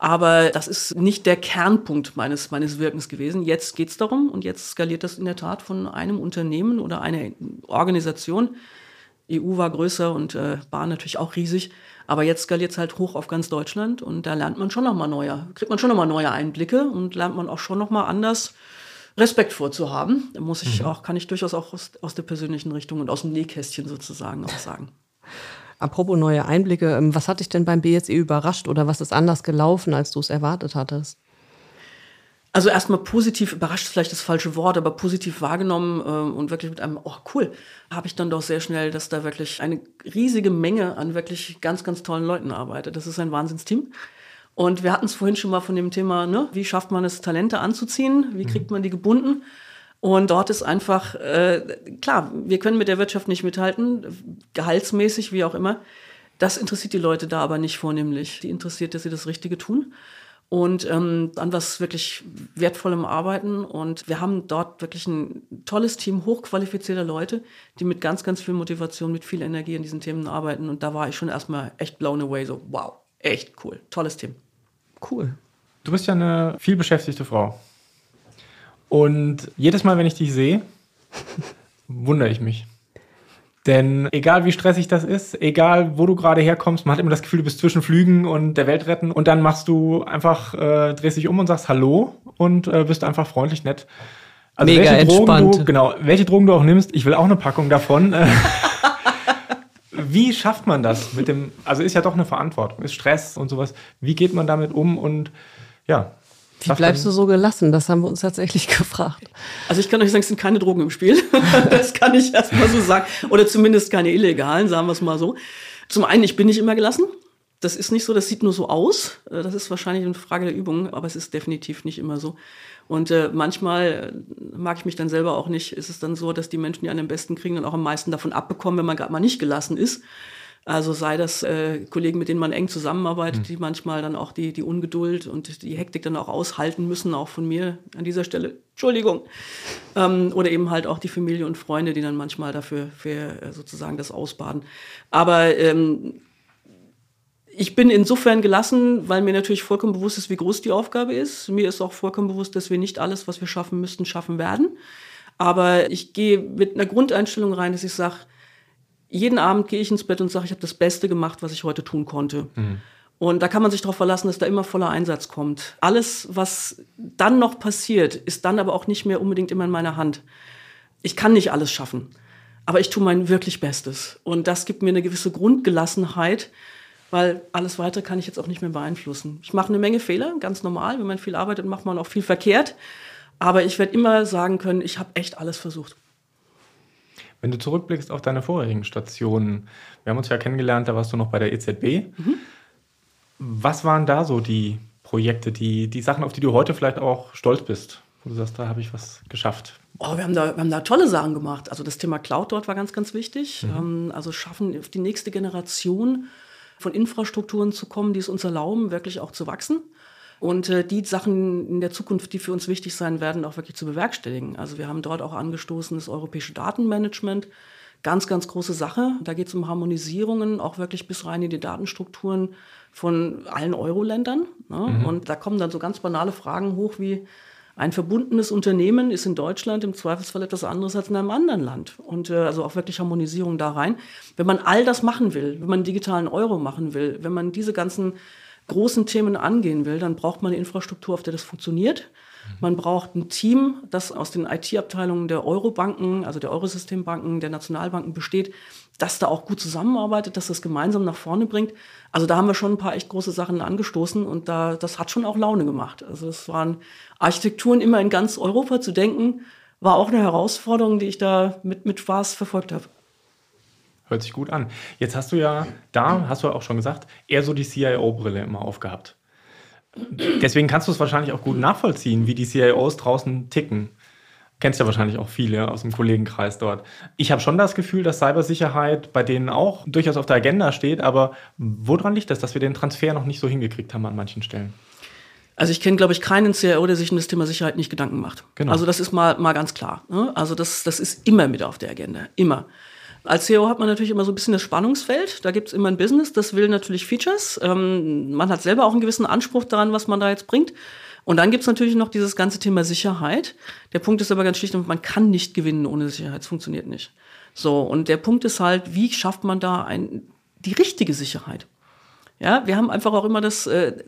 Aber das ist nicht der Kernpunkt meines, meines Wirkens gewesen. Jetzt geht es darum und jetzt skaliert das in der Tat von einem Unternehmen oder einer Organisation. EU war größer und äh, Bahn natürlich auch riesig. Aber jetzt skaliert es halt hoch auf ganz Deutschland und da lernt man schon nochmal neue, kriegt man schon nochmal neue Einblicke und lernt man auch schon nochmal anders Respekt vorzuhaben. Da muss ich mhm. auch, kann ich durchaus auch aus, aus der persönlichen Richtung und aus dem Nähkästchen sozusagen auch sagen. Apropos neue Einblicke, ähm, was hat dich denn beim BSE überrascht oder was ist anders gelaufen, als du es erwartet hattest? Also erstmal positiv, überrascht ist vielleicht das falsche Wort, aber positiv wahrgenommen äh, und wirklich mit einem, oh cool, habe ich dann doch sehr schnell, dass da wirklich eine riesige Menge an wirklich ganz, ganz tollen Leuten arbeitet. Das ist ein Wahnsinnsteam. Und wir hatten es vorhin schon mal von dem Thema, ne, wie schafft man es, Talente anzuziehen, wie kriegt man die gebunden? Und dort ist einfach, äh, klar, wir können mit der Wirtschaft nicht mithalten, gehaltsmäßig, wie auch immer. Das interessiert die Leute da aber nicht vornehmlich. Die interessiert, dass sie das Richtige tun. und ähm, an was wirklich wertvollem arbeiten. Und wir haben dort wirklich ein tolles Team hochqualifizierter Leute, die mit ganz, ganz viel Motivation, mit viel Energie an diesen Themen arbeiten. Und da war ich schon erstmal echt blown away. So, wow, echt cool. Tolles Team. Cool. Du bist ja eine vielbeschäftigte Frau. Und jedes Mal, wenn ich dich sehe, wundere ich mich. Denn egal wie stressig das ist, egal wo du gerade herkommst, man hat immer das Gefühl, du bist zwischen Flügen und der Welt retten und dann machst du einfach, äh, drehst dich um und sagst Hallo und äh, bist einfach freundlich nett. Also Mega welche Drogen entspannt. du, genau, welche Drogen du auch nimmst, ich will auch eine Packung davon. wie schafft man das mit dem, also ist ja doch eine Verantwortung, ist Stress und sowas. Wie geht man damit um und ja, wie bleibst du so gelassen? Das haben wir uns tatsächlich gefragt. Also ich kann euch sagen, es sind keine Drogen im Spiel. das kann ich erst mal so sagen. Oder zumindest keine illegalen, sagen wir es mal so. Zum einen, ich bin nicht immer gelassen. Das ist nicht so, das sieht nur so aus. Äh, das ist wahrscheinlich eine Frage der Übung, aber es ist definitiv nicht immer so. Und äh, manchmal äh, mag ich mich dann selber auch nicht. Ist es dann so, dass die Menschen, die einen am besten kriegen, dann auch am meisten davon abbekommen, wenn man gerade mal nicht gelassen ist. Also sei das äh, Kollegen, mit denen man eng zusammenarbeitet, mhm. die manchmal dann auch die, die Ungeduld und die Hektik dann auch aushalten müssen, auch von mir an dieser Stelle. Entschuldigung. Ähm, oder eben halt auch die Familie und Freunde, die dann manchmal dafür für, äh, sozusagen das ausbaden. Aber ähm, ich bin insofern gelassen, weil mir natürlich vollkommen bewusst ist, wie groß die Aufgabe ist. Mir ist auch vollkommen bewusst, dass wir nicht alles, was wir schaffen müssten, schaffen werden. Aber ich gehe mit einer Grundeinstellung rein, dass ich sage, jeden Abend gehe ich ins Bett und sage, ich habe das Beste gemacht, was ich heute tun konnte. Mhm. Und da kann man sich darauf verlassen, dass da immer voller Einsatz kommt. Alles, was dann noch passiert, ist dann aber auch nicht mehr unbedingt immer in meiner Hand. Ich kann nicht alles schaffen, aber ich tue mein wirklich Bestes. Und das gibt mir eine gewisse Grundgelassenheit, weil alles weitere kann ich jetzt auch nicht mehr beeinflussen. Ich mache eine Menge Fehler, ganz normal. Wenn man viel arbeitet, macht man auch viel verkehrt. Aber ich werde immer sagen können, ich habe echt alles versucht. Wenn du zurückblickst auf deine vorherigen Stationen, wir haben uns ja kennengelernt, da warst du noch bei der EZB. Mhm. Was waren da so die Projekte, die, die Sachen, auf die du heute vielleicht auch stolz bist? Wo du sagst, da habe ich was geschafft. Oh, wir, haben da, wir haben da tolle Sachen gemacht. Also das Thema Cloud dort war ganz, ganz wichtig. Mhm. Ähm, also schaffen, auf die nächste Generation von Infrastrukturen zu kommen, die es uns erlauben, wirklich auch zu wachsen und äh, die Sachen in der Zukunft, die für uns wichtig sein werden, auch wirklich zu bewerkstelligen. Also wir haben dort auch angestoßen das europäische Datenmanagement. Ganz, ganz große Sache. Da geht es um Harmonisierungen, auch wirklich bis rein in die Datenstrukturen von allen Euro-Ländern. Ne? Mhm. Und da kommen dann so ganz banale Fragen hoch wie, ein verbundenes Unternehmen ist in Deutschland im Zweifelsfall etwas anderes als in einem anderen Land. Und äh, also auch wirklich Harmonisierung da rein. Wenn man all das machen will, wenn man einen digitalen Euro machen will, wenn man diese ganzen großen Themen angehen will, dann braucht man eine Infrastruktur, auf der das funktioniert. Man braucht ein Team, das aus den IT-Abteilungen der Eurobanken, also der Eurosystembanken, der Nationalbanken besteht, das da auch gut zusammenarbeitet, dass das gemeinsam nach vorne bringt. Also da haben wir schon ein paar echt große Sachen angestoßen und da, das hat schon auch Laune gemacht. Also es waren Architekturen immer in ganz Europa zu denken, war auch eine Herausforderung, die ich da mit, mit Spaß verfolgt habe. Hört sich gut an. Jetzt hast du ja da, hast du auch schon gesagt, eher so die CIO-Brille immer aufgehabt. Deswegen kannst du es wahrscheinlich auch gut nachvollziehen, wie die CIOs draußen ticken. Kennst ja wahrscheinlich auch viele aus dem Kollegenkreis dort. Ich habe schon das Gefühl, dass Cybersicherheit bei denen auch durchaus auf der Agenda steht, aber woran liegt das, dass wir den Transfer noch nicht so hingekriegt haben an manchen Stellen? Also ich kenne, glaube ich, keinen CIO, der sich um das Thema Sicherheit nicht Gedanken macht. Genau. Also das ist mal, mal ganz klar. Ne? Also das, das ist immer mit auf der Agenda. Immer. Als CEO hat man natürlich immer so ein bisschen das Spannungsfeld. Da gibt es immer ein Business, das will natürlich Features. Ähm, man hat selber auch einen gewissen Anspruch daran, was man da jetzt bringt. Und dann gibt es natürlich noch dieses ganze Thema Sicherheit. Der Punkt ist aber ganz schlicht, man kann nicht gewinnen ohne Sicherheit. Es funktioniert nicht. So, und der Punkt ist halt, wie schafft man da ein, die richtige Sicherheit? Ja, wir haben einfach auch immer das, äh,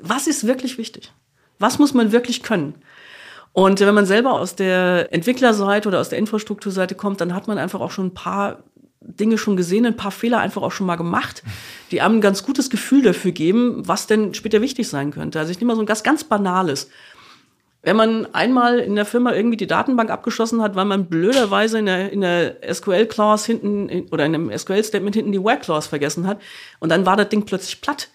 was ist wirklich wichtig? Was muss man wirklich können? Und wenn man selber aus der Entwicklerseite oder aus der Infrastrukturseite kommt, dann hat man einfach auch schon ein paar Dinge schon gesehen, ein paar Fehler einfach auch schon mal gemacht, die einem ein ganz gutes Gefühl dafür geben, was denn später wichtig sein könnte. Also ich nehme mal so ein ganz, ganz Banales. Wenn man einmal in der Firma irgendwie die Datenbank abgeschlossen hat, weil man blöderweise in der, in der SQL-Clause hinten oder in einem SQL-Statement hinten die Where-Clause vergessen hat und dann war das Ding plötzlich platt,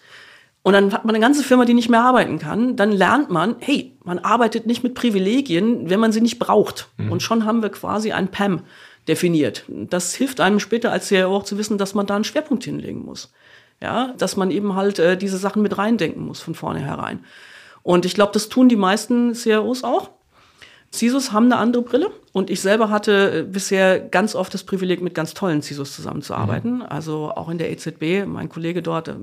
und dann hat man eine ganze Firma, die nicht mehr arbeiten kann. Dann lernt man, hey, man arbeitet nicht mit Privilegien, wenn man sie nicht braucht. Mhm. Und schon haben wir quasi ein PAM definiert. Das hilft einem später als CIO auch zu wissen, dass man da einen Schwerpunkt hinlegen muss. Ja, dass man eben halt äh, diese Sachen mit reindenken muss von vornherein. Und ich glaube, das tun die meisten CIOs auch. CISOs haben eine andere Brille und ich selber hatte äh, bisher ganz oft das Privileg, mit ganz tollen CISOs zusammenzuarbeiten. Mhm. Also auch in der EZB, mein Kollege dort, äh,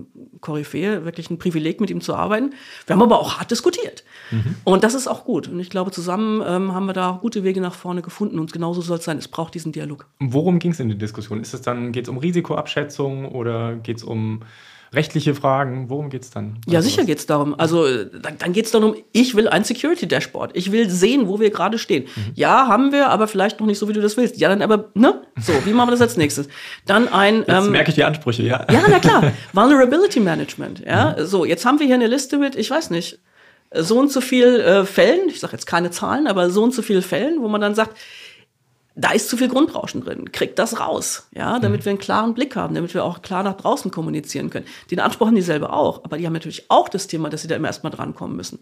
Koryphäe, wirklich ein Privileg, mit ihm zu arbeiten. Wir haben aber auch hart diskutiert. Mhm. Und das ist auch gut. Und ich glaube, zusammen ähm, haben wir da auch gute Wege nach vorne gefunden. Und genauso soll es sein. Es braucht diesen Dialog. Worum ging es in der Diskussion? Ist es dann, geht es um Risikoabschätzung oder geht es um rechtliche Fragen? Worum geht es dann? Ja, sicher geht es darum. Also dann, dann geht es darum, ich will ein Security-Dashboard. Ich will sehen, wo wir gerade stehen. Mhm. Ja, haben wir, aber vielleicht noch nicht so, wie du das willst. Ja, dann aber, ne? So, wie machen wir das als nächstes? Dann ein... Jetzt ähm, merke ich die Ansprüche, ja. Ja, na klar. Vulnerability Management. Ja, mhm. so, jetzt haben wir hier eine Liste mit, ich weiß nicht, so und so viel äh, Fällen, ich sage jetzt keine Zahlen, aber so und so viele Fällen, wo man dann sagt, da ist zu viel Grundrauschen drin. Kriegt das raus, ja, damit mhm. wir einen klaren Blick haben, damit wir auch klar nach draußen kommunizieren können. Den Anspruch haben die selber auch, aber die haben natürlich auch das Thema, dass sie da immer erstmal drankommen müssen.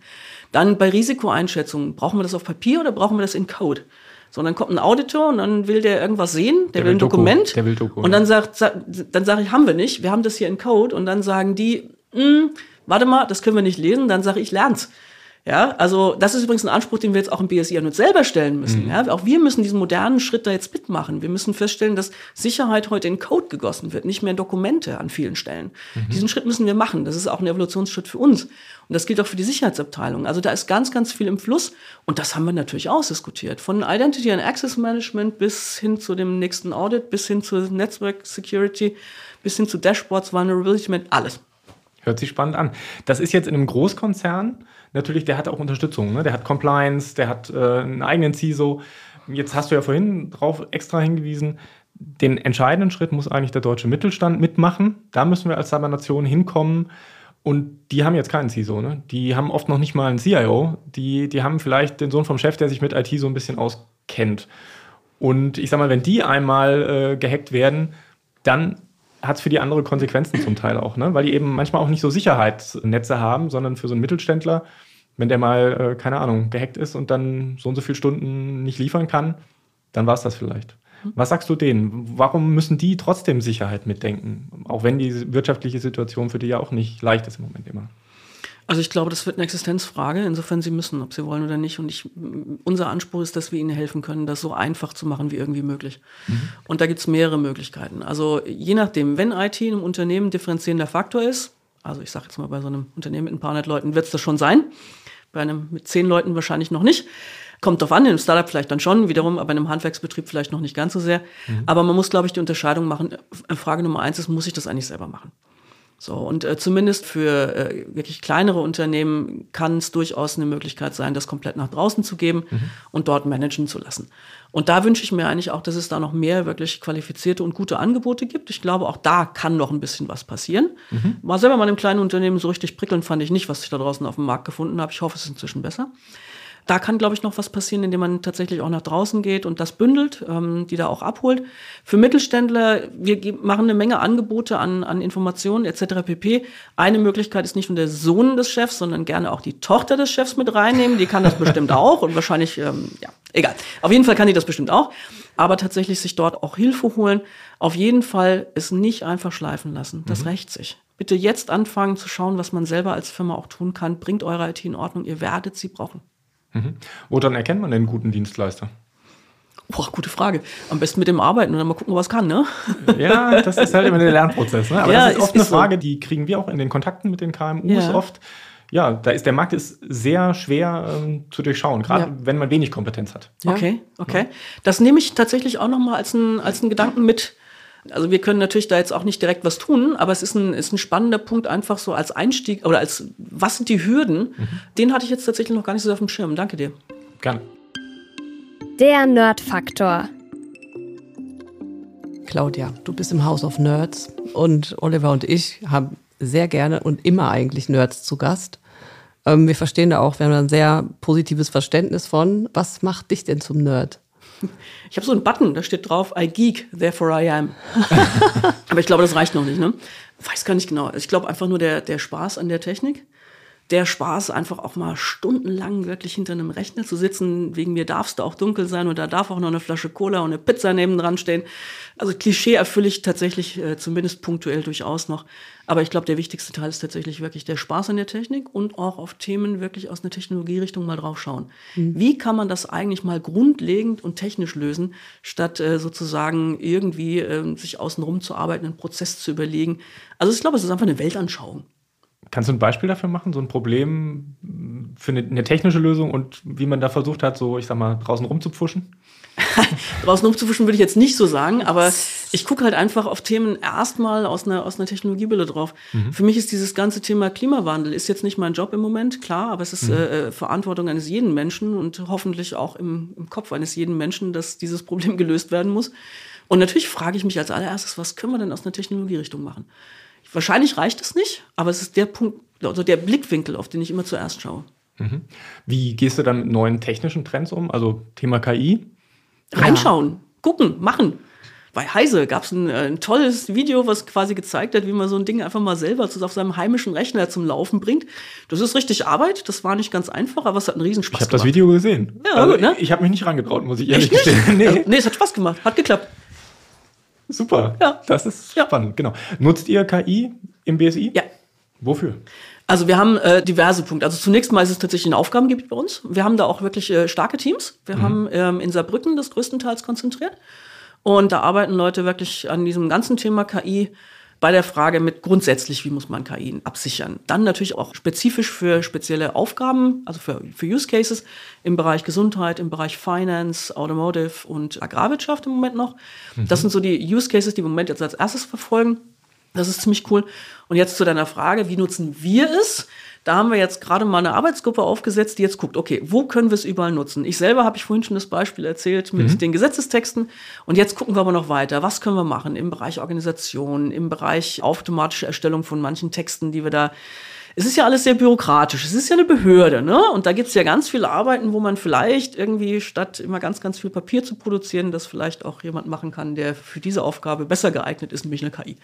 Dann bei Risikoeinschätzungen, brauchen wir das auf Papier oder brauchen wir das in Code? So, und dann kommt ein Auditor und dann will der irgendwas sehen, der, der will ein Doku, Dokument. Der will Doku, und dann sagt, sagt dann sage ich, haben wir nicht, wir haben das hier in Code. Und dann sagen die, hm, warte mal, das können wir nicht lesen. Dann sage ich, lern's. Ja, also das ist übrigens ein Anspruch, den wir jetzt auch im BSI an uns selber stellen müssen. Mhm. Ja, auch wir müssen diesen modernen Schritt da jetzt mitmachen. Wir müssen feststellen, dass Sicherheit heute in Code gegossen wird, nicht mehr in Dokumente an vielen Stellen. Mhm. Diesen Schritt müssen wir machen. Das ist auch ein Evolutionsschritt für uns. Und das gilt auch für die Sicherheitsabteilung. Also da ist ganz, ganz viel im Fluss. Und das haben wir natürlich ausdiskutiert. Von Identity and Access Management bis hin zu dem nächsten Audit, bis hin zu Network Security, bis hin zu Dashboards, Vulnerability Management, alles. Hört sich spannend an. Das ist jetzt in einem Großkonzern natürlich, der hat auch Unterstützung. Ne? Der hat Compliance, der hat äh, einen eigenen CISO. Jetzt hast du ja vorhin drauf extra hingewiesen, den entscheidenden Schritt muss eigentlich der deutsche Mittelstand mitmachen. Da müssen wir als Cybernation hinkommen. Und die haben jetzt keinen CISO, ne? Die haben oft noch nicht mal einen CIO. Die, die haben vielleicht den Sohn vom Chef, der sich mit IT so ein bisschen auskennt. Und ich sag mal, wenn die einmal äh, gehackt werden, dann hat es für die andere Konsequenzen zum Teil auch, ne? weil die eben manchmal auch nicht so Sicherheitsnetze haben, sondern für so einen Mittelständler, wenn der mal, äh, keine Ahnung, gehackt ist und dann so und so viele Stunden nicht liefern kann, dann war es das vielleicht. Mhm. Was sagst du denen? Warum müssen die trotzdem Sicherheit mitdenken? Auch wenn die wirtschaftliche Situation für die ja auch nicht leicht ist im Moment immer. Also ich glaube, das wird eine Existenzfrage. Insofern sie müssen, ob sie wollen oder nicht. Und ich, unser Anspruch ist, dass wir ihnen helfen können, das so einfach zu machen wie irgendwie möglich. Mhm. Und da gibt es mehrere Möglichkeiten. Also je nachdem, wenn IT in einem Unternehmen differenzierender Faktor ist, also ich sage jetzt mal bei so einem Unternehmen mit ein paar hundert Leuten wird es das schon sein. Bei einem mit zehn Leuten wahrscheinlich noch nicht. Kommt drauf an, in einem Startup vielleicht dann schon, wiederum, aber in einem Handwerksbetrieb vielleicht noch nicht ganz so sehr. Mhm. Aber man muss, glaube ich, die Unterscheidung machen. Frage Nummer eins ist, muss ich das eigentlich selber machen? So, und äh, zumindest für äh, wirklich kleinere Unternehmen kann es durchaus eine Möglichkeit sein, das komplett nach draußen zu geben mhm. und dort managen zu lassen. Und da wünsche ich mir eigentlich auch, dass es da noch mehr wirklich qualifizierte und gute Angebote gibt. Ich glaube, auch da kann noch ein bisschen was passieren. Mhm. War selber mal im kleinen Unternehmen so richtig prickelnd fand ich nicht, was ich da draußen auf dem Markt gefunden habe. Ich hoffe, es ist inzwischen besser. Da kann, glaube ich, noch was passieren, indem man tatsächlich auch nach draußen geht und das bündelt, ähm, die da auch abholt. Für Mittelständler, wir machen eine Menge Angebote an, an Informationen etc. pp. Eine Möglichkeit ist nicht nur der Sohn des Chefs, sondern gerne auch die Tochter des Chefs mit reinnehmen. Die kann das bestimmt auch und wahrscheinlich, ähm, ja, egal. Auf jeden Fall kann die das bestimmt auch. Aber tatsächlich sich dort auch Hilfe holen. Auf jeden Fall es nicht einfach schleifen lassen. Das mhm. rächt sich. Bitte jetzt anfangen zu schauen, was man selber als Firma auch tun kann. Bringt eure IT in Ordnung. Ihr werdet sie brauchen. Mhm. Woran erkennt man denn einen guten Dienstleister? Boah, gute Frage. Am besten mit dem Arbeiten und dann mal gucken, was kann, ne? Ja, das ist halt immer der Lernprozess. Ne? Aber ja, das ist oft ist, eine Frage, so. die kriegen wir auch in den Kontakten mit den KMUs ja. oft. Ja, da ist der Markt ist sehr schwer ähm, zu durchschauen, gerade ja. wenn man wenig Kompetenz hat. Okay, okay. Das nehme ich tatsächlich auch noch mal als einen als einen Gedanken mit also wir können natürlich da jetzt auch nicht direkt was tun, aber es ist ein, ist ein spannender Punkt einfach so als Einstieg oder als, was sind die Hürden? Mhm. Den hatte ich jetzt tatsächlich noch gar nicht so auf dem Schirm. Danke dir. Gerne. Der Nerdfaktor. Claudia, du bist im House of Nerds und Oliver und ich haben sehr gerne und immer eigentlich Nerds zu Gast. Ähm, wir verstehen da auch, wir haben ein sehr positives Verständnis von. Was macht dich denn zum Nerd? Ich habe so einen Button, da steht drauf, I geek, therefore I am. Aber ich glaube, das reicht noch nicht, ne? Weiß gar nicht genau. Ich glaube einfach nur der, der Spaß an der Technik. Der Spaß, einfach auch mal stundenlang wirklich hinter einem Rechner zu sitzen. Wegen mir darf es da auch dunkel sein und da darf auch noch eine Flasche Cola und eine Pizza nebendran stehen. Also Klischee erfülle ich tatsächlich äh, zumindest punktuell durchaus noch. Aber ich glaube, der wichtigste Teil ist tatsächlich wirklich der Spaß an der Technik und auch auf Themen wirklich aus einer Technologierichtung mal drauf schauen. Mhm. Wie kann man das eigentlich mal grundlegend und technisch lösen, statt äh, sozusagen irgendwie äh, sich außenrum zu arbeiten, einen Prozess zu überlegen. Also ich glaube, es ist einfach eine Weltanschauung. Kannst du ein Beispiel dafür machen, so ein Problem für eine, eine, technische Lösung und wie man da versucht hat, so, ich sag mal, draußen rumzupfuschen? draußen rumzupfuschen würde ich jetzt nicht so sagen, aber ich gucke halt einfach auf Themen erstmal aus einer, aus einer Technologiebrille drauf. Mhm. Für mich ist dieses ganze Thema Klimawandel, ist jetzt nicht mein Job im Moment, klar, aber es ist mhm. äh, Verantwortung eines jeden Menschen und hoffentlich auch im, im Kopf eines jeden Menschen, dass dieses Problem gelöst werden muss. Und natürlich frage ich mich als allererstes, was können wir denn aus einer Technologierichtung machen? Wahrscheinlich reicht es nicht, aber es ist der Punkt, also der Blickwinkel, auf den ich immer zuerst schaue. Mhm. Wie gehst du dann mit neuen technischen Trends um? Also Thema KI? Reinschauen, ja. gucken, machen. Bei Heise gab es ein, ein, tolles Video, was quasi gezeigt hat, wie man so ein Ding einfach mal selber auf seinem heimischen Rechner zum Laufen bringt. Das ist richtig Arbeit, das war nicht ganz einfach, aber es hat einen Riesenspaß gemacht. Ich habe das Video gesehen. Ja, also, gut, ne? Ich habe mich nicht rangetraut, muss ich ehrlich gestehen. Nee. nee, es hat Spaß gemacht, hat geklappt. Super. Ja. Das ist ja. spannend, genau. Nutzt ihr KI im BSI? Ja. Wofür? Also wir haben äh, diverse Punkte. Also zunächst mal ist es tatsächlich ein Aufgabengebiet bei uns. Wir haben da auch wirklich äh, starke Teams. Wir mhm. haben ähm, in Saarbrücken das größtenteils konzentriert. Und da arbeiten Leute wirklich an diesem ganzen Thema KI bei der Frage mit grundsätzlich, wie muss man KI absichern. Dann natürlich auch spezifisch für spezielle Aufgaben, also für, für Use Cases im Bereich Gesundheit, im Bereich Finance, Automotive und Agrarwirtschaft im Moment noch. Mhm. Das sind so die Use Cases, die wir im Moment jetzt als erstes verfolgen. Das ist ziemlich cool. Und jetzt zu deiner Frage, wie nutzen wir es? Da haben wir jetzt gerade mal eine Arbeitsgruppe aufgesetzt, die jetzt guckt, okay, wo können wir es überall nutzen? Ich selber habe ich vorhin schon das Beispiel erzählt mit mhm. den Gesetzestexten. Und jetzt gucken wir aber noch weiter. Was können wir machen im Bereich Organisation, im Bereich automatische Erstellung von manchen Texten, die wir da es ist ja alles sehr bürokratisch. Es ist ja eine Behörde, ne? Und da gibt es ja ganz viele Arbeiten, wo man vielleicht irgendwie statt immer ganz, ganz viel Papier zu produzieren, das vielleicht auch jemand machen kann, der für diese Aufgabe besser geeignet ist, nämlich eine KI.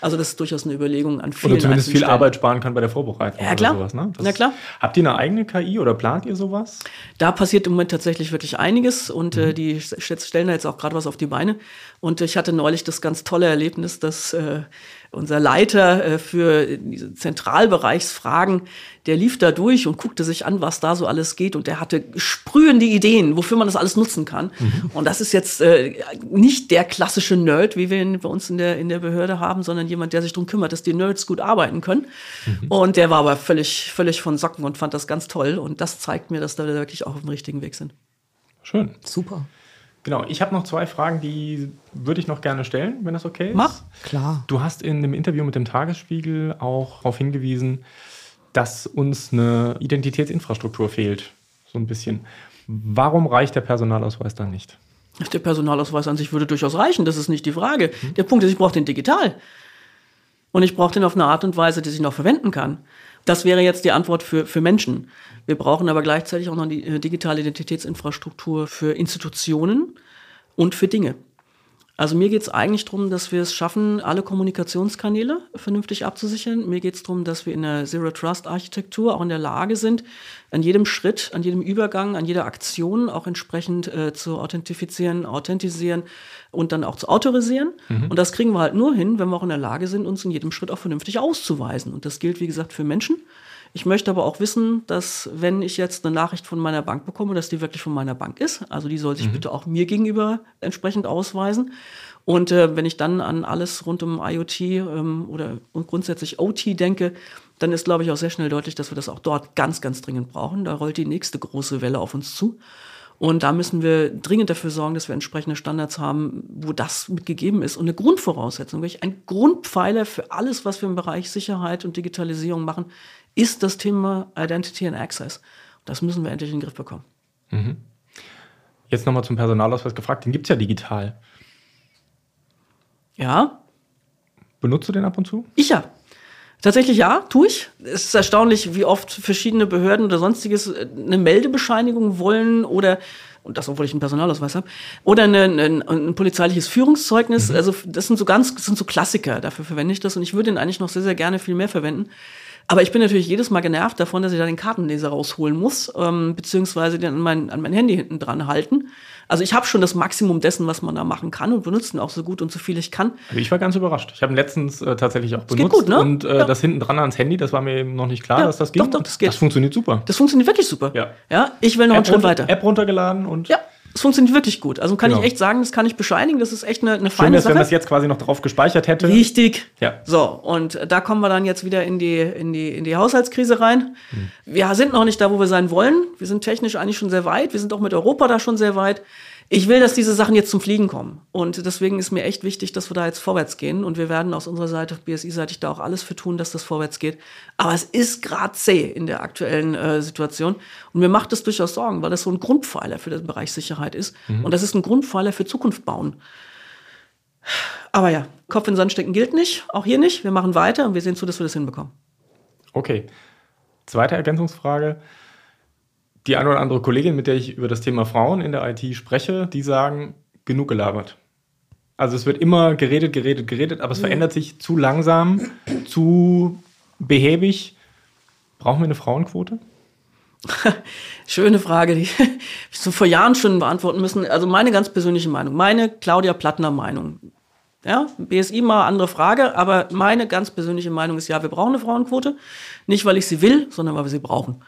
Also das ist durchaus eine Überlegung an vielen Oder zumindest viel Stellen. Arbeit sparen kann bei der Vorbereitung. Ja, klar. Oder sowas, ne? ja, klar. Habt ihr eine eigene KI oder plant ihr sowas? Da passiert im Moment tatsächlich wirklich einiges und äh, mhm. äh, die stellen da jetzt auch gerade was auf die Beine. Und ich hatte neulich das ganz tolle Erlebnis, dass äh, unser Leiter äh, für diese Zentralbereichsfragen, der lief da durch und guckte sich an, was da so alles geht und der hatte sprühende Ideen, wofür man das alles nutzen kann. Mhm. Und das ist jetzt äh, nicht der klassische Nerd, wie wir ihn bei uns in der, in der Behörde haben, sondern jemand, der sich darum kümmert, dass die Nerds gut arbeiten können. Mhm. Und der war aber völlig, völlig von Socken und fand das ganz toll. Und das zeigt mir, dass da wirklich auch auf dem richtigen Weg sind. Schön. Super. Genau, ich habe noch zwei Fragen, die würde ich noch gerne stellen, wenn das okay ist. Mach, klar. Du hast in dem Interview mit dem Tagesspiegel auch darauf hingewiesen, dass uns eine Identitätsinfrastruktur fehlt, so ein bisschen. Warum reicht der Personalausweis dann nicht? Der Personalausweis an sich würde durchaus reichen, das ist nicht die Frage. Mhm. Der Punkt ist, ich brauche den digital. Und ich brauche den auf eine Art und Weise, die ich noch verwenden kann. Das wäre jetzt die Antwort für, für Menschen. Wir brauchen aber gleichzeitig auch noch die äh, digitale Identitätsinfrastruktur für Institutionen und für Dinge. Also mir geht es eigentlich darum, dass wir es schaffen, alle Kommunikationskanäle vernünftig abzusichern. Mir geht es darum, dass wir in der Zero-Trust-Architektur auch in der Lage sind, an jedem Schritt, an jedem Übergang, an jeder Aktion auch entsprechend äh, zu authentifizieren, authentisieren und dann auch zu autorisieren. Mhm. Und das kriegen wir halt nur hin, wenn wir auch in der Lage sind, uns in jedem Schritt auch vernünftig auszuweisen. Und das gilt, wie gesagt, für Menschen. Ich möchte aber auch wissen, dass wenn ich jetzt eine Nachricht von meiner Bank bekomme, dass die wirklich von meiner Bank ist. Also die soll sich mhm. bitte auch mir gegenüber entsprechend ausweisen. Und äh, wenn ich dann an alles rund um IoT ähm, oder grundsätzlich OT denke, dann ist, glaube ich, auch sehr schnell deutlich, dass wir das auch dort ganz, ganz dringend brauchen. Da rollt die nächste große Welle auf uns zu. Und da müssen wir dringend dafür sorgen, dass wir entsprechende Standards haben, wo das mitgegeben ist. Und eine Grundvoraussetzung, wirklich ein Grundpfeiler für alles, was wir im Bereich Sicherheit und Digitalisierung machen, ist das Thema Identity and Access. Das müssen wir endlich in den Griff bekommen. Mhm. Jetzt nochmal zum Personalausweis gefragt. Den gibt es ja digital. Ja. Benutzt du den ab und zu? Ich ja. Tatsächlich ja, tue ich. Es ist erstaunlich, wie oft verschiedene Behörden oder sonstiges äh, eine Meldebescheinigung wollen oder und das, obwohl ich einen Personalausweis habe, oder eine, ein, ein polizeiliches Führungszeugnis. Mhm. Also das sind so ganz, das sind so Klassiker. Dafür verwende ich das und ich würde ihn eigentlich noch sehr, sehr gerne viel mehr verwenden. Aber ich bin natürlich jedes Mal genervt davon, dass ich da den Kartenleser rausholen muss, ähm, beziehungsweise den an mein, an mein Handy hinten dran halten. Also ich habe schon das Maximum dessen, was man da machen kann und benutze ihn auch so gut und so viel ich kann. Also ich war ganz überrascht. Ich habe ihn letztens äh, tatsächlich auch benutzt. geht gut, ne? Und äh, Ja. das hinten dran ans Handy, das war mir eben noch nicht klar, Ja, dass das geht. doch, doch, das geht. Das funktioniert super. Das funktioniert wirklich super. Ja. ja ich will noch einen App, Schritt runter, weiter. App runtergeladen und Ja, es funktioniert wirklich gut. Also kann Genau. ich echt sagen, das kann ich bescheinigen. Das ist echt eine, eine schön feine wenn Sache. man das jetzt quasi noch drauf gespeichert hätte. Richtig. Ja. So, und da kommen wir dann jetzt wieder in die, in die, in die Haushaltskrise rein. Hm. Wir sind noch nicht da, wo wir sein wollen. Wir sind technisch eigentlich schon sehr weit. Wir sind auch mit Europa da schon sehr weit. Ich will, dass diese Sachen jetzt zum Fliegen kommen. Und deswegen ist mir echt wichtig, dass wir da jetzt vorwärts gehen. Und wir werden aus unserer Seite, BSI-seitig, da auch alles für tun, dass das vorwärts geht. Aber es ist gerade zäh in der aktuellen äh, Situation. Und mir macht es durchaus Sorgen, weil das so ein Grundpfeiler für den Bereich Sicherheit ist. Mhm. Und das ist ein Grundpfeiler für Zukunft bauen. Aber ja, Kopf in den Sand stecken gilt nicht, auch hier nicht. Wir machen weiter und wir sehen zu, dass wir das hinbekommen. Okay. Zweite Ergänzungsfrage. Die eine oder andere Kollegin, mit der ich über das Thema Frauen in der IT spreche, die sagen, genug gelabert. Also es wird immer geredet, geredet, geredet, aber es verändert sich zu langsam, zu behäbig. Brauchen wir eine Frauenquote? Schöne Frage, die ich so vor Jahren schon beantworten müssen. Also meine ganz persönliche Meinung, meine Claudia Plattner Meinung. Ja, BSI mal andere Frage, aber meine ganz persönliche Meinung ist ja, wir brauchen eine Frauenquote. Nicht, weil ich sie will, sondern weil wir sie brauchen.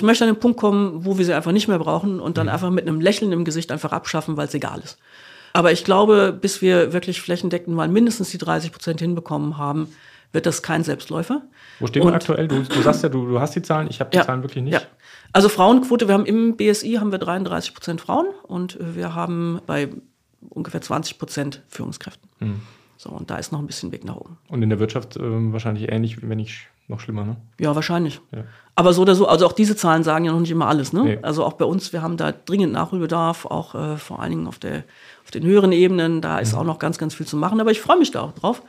Ich möchte an den Punkt kommen, wo wir sie einfach nicht mehr brauchen und dann einfach mit einem Lächeln im Gesicht einfach abschaffen, weil es egal ist. Aber ich glaube, bis wir wirklich flächendeckend mal mindestens die 30 Prozent hinbekommen haben, wird das kein Selbstläufer. Wo stehen wir aktuell? Du, du sagst ja, du, du hast die Zahlen, ich habe die Zahlen wirklich nicht. Ja. Also Frauenquote, wir haben im BSI haben wir 33 Prozent Frauen und äh, wir haben bei ungefähr 20 Prozent Führungskräften. Hm. So, und da ist noch ein bisschen Weg nach oben. Und in der Wirtschaft ähm, wahrscheinlich ähnlich, wenn nicht noch schlimmer, ne? Ja, wahrscheinlich. Ja. Aber so oder so, also auch diese Zahlen sagen ja noch nicht immer alles. Ne? Nee. Also auch bei uns, wir haben da dringend Nachholbedarf, auch äh, vor allen Dingen auf, der, auf den höheren Ebenen. Da Mhm. ist auch noch ganz, ganz viel zu machen. Aber ich freue mich da auch drauf,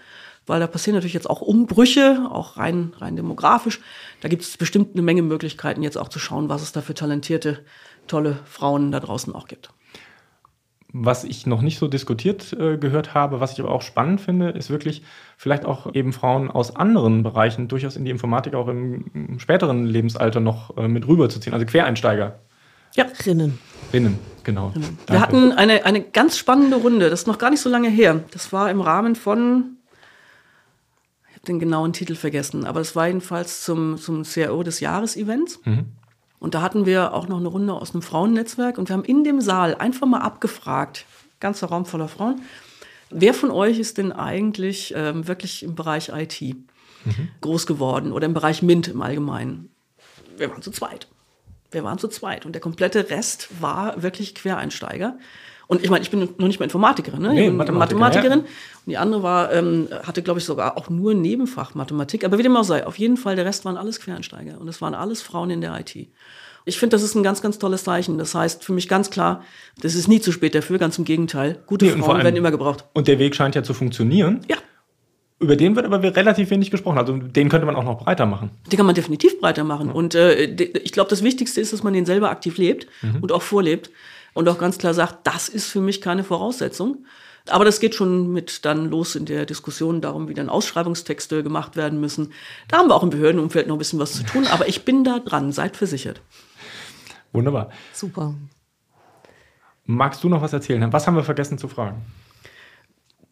weil da passieren natürlich jetzt auch Umbrüche, auch rein, rein demografisch. Da gibt es bestimmt eine Menge Möglichkeiten, jetzt auch zu schauen, was es da für talentierte, tolle Frauen da draußen auch gibt. Was ich noch nicht so diskutiert äh, gehört habe, was ich aber auch spannend finde, ist wirklich vielleicht auch eben Frauen aus anderen Bereichen durchaus in die Informatik auch im, im späteren Lebensalter noch äh, mit rüberzuziehen. Also Quereinsteiger. Ja, Rinnen. Rinnen, genau. Wir Danke. hatten eine, eine ganz spannende Runde, das ist noch gar nicht so lange her. Das war im Rahmen von, ich habe den genauen Titel vergessen, aber es war jedenfalls zum, zum CRO des Jahres-Events. Und da hatten wir auch noch eine Runde aus einem Frauennetzwerk und wir haben in dem Saal einfach mal abgefragt, ganzer Raum voller Frauen, wer von euch ist denn eigentlich ähm, wirklich im Bereich IT groß geworden oder im Bereich MINT im Allgemeinen? Wir waren zu zweit. Wir waren zu zweit und der komplette Rest war wirklich Quereinsteiger. Und ich meine, ich bin noch nicht mal Informatikerin, ne? Nee, ich bin Mathematikerin, Mathematikerin. ja. Und die andere war, ähm, hatte, glaube ich, sogar auch nur Nebenfach Mathematik. Aber wie dem auch sei, auf jeden Fall, der Rest waren alles Quereinsteiger. Und es waren alles Frauen in der IT. Ich finde, das ist ein ganz, ganz tolles Zeichen. Das heißt für mich ganz klar, das ist nie zu spät dafür, ganz im Gegenteil. Gute Nee, Frauen allem- werden immer gebraucht. Und der Weg scheint ja zu funktionieren. Ja, Über den wird aber relativ wenig gesprochen. Also den könnte man auch noch breiter machen. Den kann man definitiv breiter machen. Und äh, ich glaube, das Wichtigste ist, dass man den selber aktiv lebt und auch vorlebt und auch ganz klar sagt, das ist für mich keine Voraussetzung. Aber das geht schon mit dann los in der Diskussion darum, wie dann Ausschreibungstexte gemacht werden müssen. Da haben wir auch im Behördenumfeld noch ein bisschen was zu tun, aber ich bin da dran, seid versichert. Wunderbar. Super. Magst du noch was erzählen? Was haben wir vergessen zu fragen?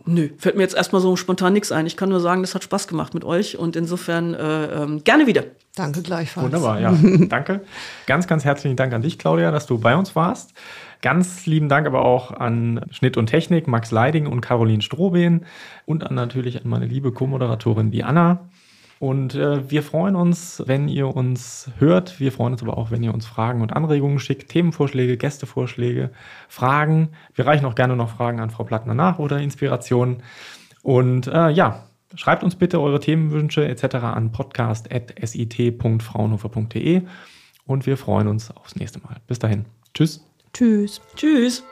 Nö, fällt mir jetzt erstmal so spontan nichts ein. Ich kann nur sagen, das hat Spaß gemacht mit euch und insofern äh, ähm, gerne wieder. Danke gleichfalls. Wunderbar, ja. Danke. Ganz, ganz herzlichen Dank an dich, Claudia, dass du bei uns warst. Ganz lieben Dank aber auch an Schnitt und Technik, Max Leiding und Caroline Strohben und an natürlich an meine liebe Co-Moderatorin, die. Und äh, wir freuen uns, wenn ihr uns hört. Wir freuen uns aber auch, wenn ihr uns Fragen und Anregungen schickt, Themenvorschläge, Gästevorschläge, Fragen. Wir reichen auch gerne noch Fragen an Frau Plattner nach oder Inspirationen. Und äh, ja, schreibt uns bitte eure Themenwünsche etc. an podcast.sit.fraunhofer.de und wir freuen uns aufs nächste Mal. Bis dahin. Tschüss. Tschüss. Tschüss.